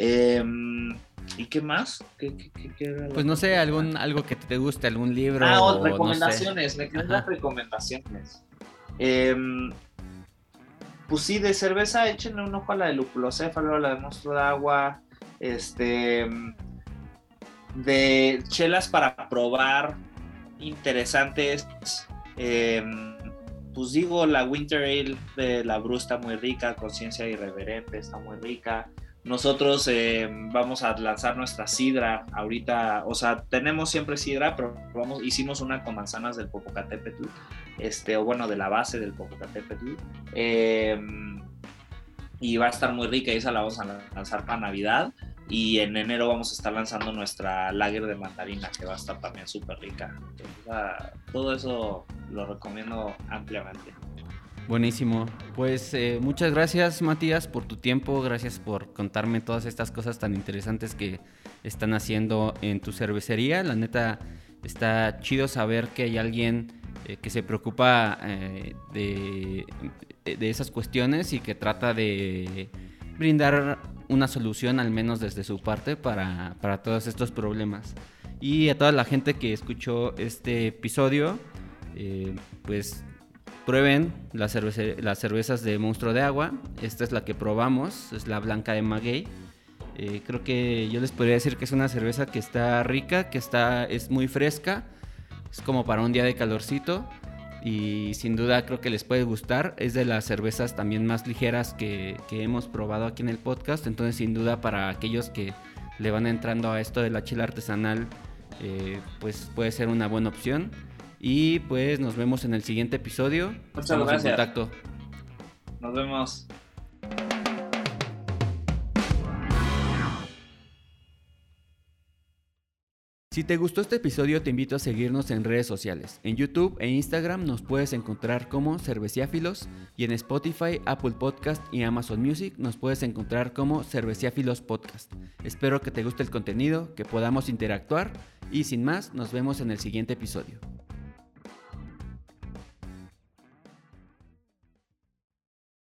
Speaker 2: Em, ¿Y qué más?
Speaker 1: pues no sé, algún, algo que te guste, algún libro.
Speaker 2: Ah, recomendaciones, me quedan las recomendaciones. Em, pues sí, de cerveza, échenle un ojo a la de lupulocéfalo, a la de monstruo de agua, este, de chelas para probar, interesantes. Em, pues digo, la Winter Ale de la Bru está muy rica, Conciencia Irreverente está muy rica. Nosotros em, vamos a lanzar nuestra sidra ahorita, o sea, tenemos siempre sidra, pero vamos, hicimos una con manzanas del Popocatépetl, este, o bueno, de la base del Popocatépetl. Em, y va a estar muy rica y esa la vamos a lanzar para Navidad. Y en enero vamos a estar lanzando nuestra lager de mandarina, que va a estar también súper rica. todo eso lo recomiendo ampliamente.
Speaker 1: Buenísimo. Pues eh, muchas gracias Matías por tu tiempo, gracias por contarme todas estas cosas tan interesantes que están haciendo en tu cervecería. La neta está chido saber que hay alguien eh, que se preocupa eh, de, de esas cuestiones y que trata de brindar una solución, al menos desde su parte, para, todos estos problemas. Y a toda la gente que escuchó este episodio, eh, pues prueben las, cervezas de Monstruo de Agua. Esta es la que probamos, es la blanca de Maguey. Eh, creo que yo les podría decir que es una cerveza que está rica, que está, es muy fresca. Es como para un día de calorcito y sin duda creo que les puede gustar. Es de las cervezas también más ligeras que, hemos probado aquí en el podcast, entonces sin duda para aquellos que le van entrando a esto de la chila artesanal, eh, pues puede ser una buena opción. Y pues nos vemos en el siguiente episodio.
Speaker 2: Muchas gracias. contacto. Nos vemos.
Speaker 1: Si te gustó este episodio te invito a seguirnos en redes sociales. En YouTube e Instagram nos puedes encontrar como Cerveciáfilos y en Spotify, Apple Podcast y Amazon Music nos puedes encontrar como Cerveciáfilos Podcast. Espero que te guste el contenido, que podamos interactuar y sin más nos vemos en el siguiente episodio.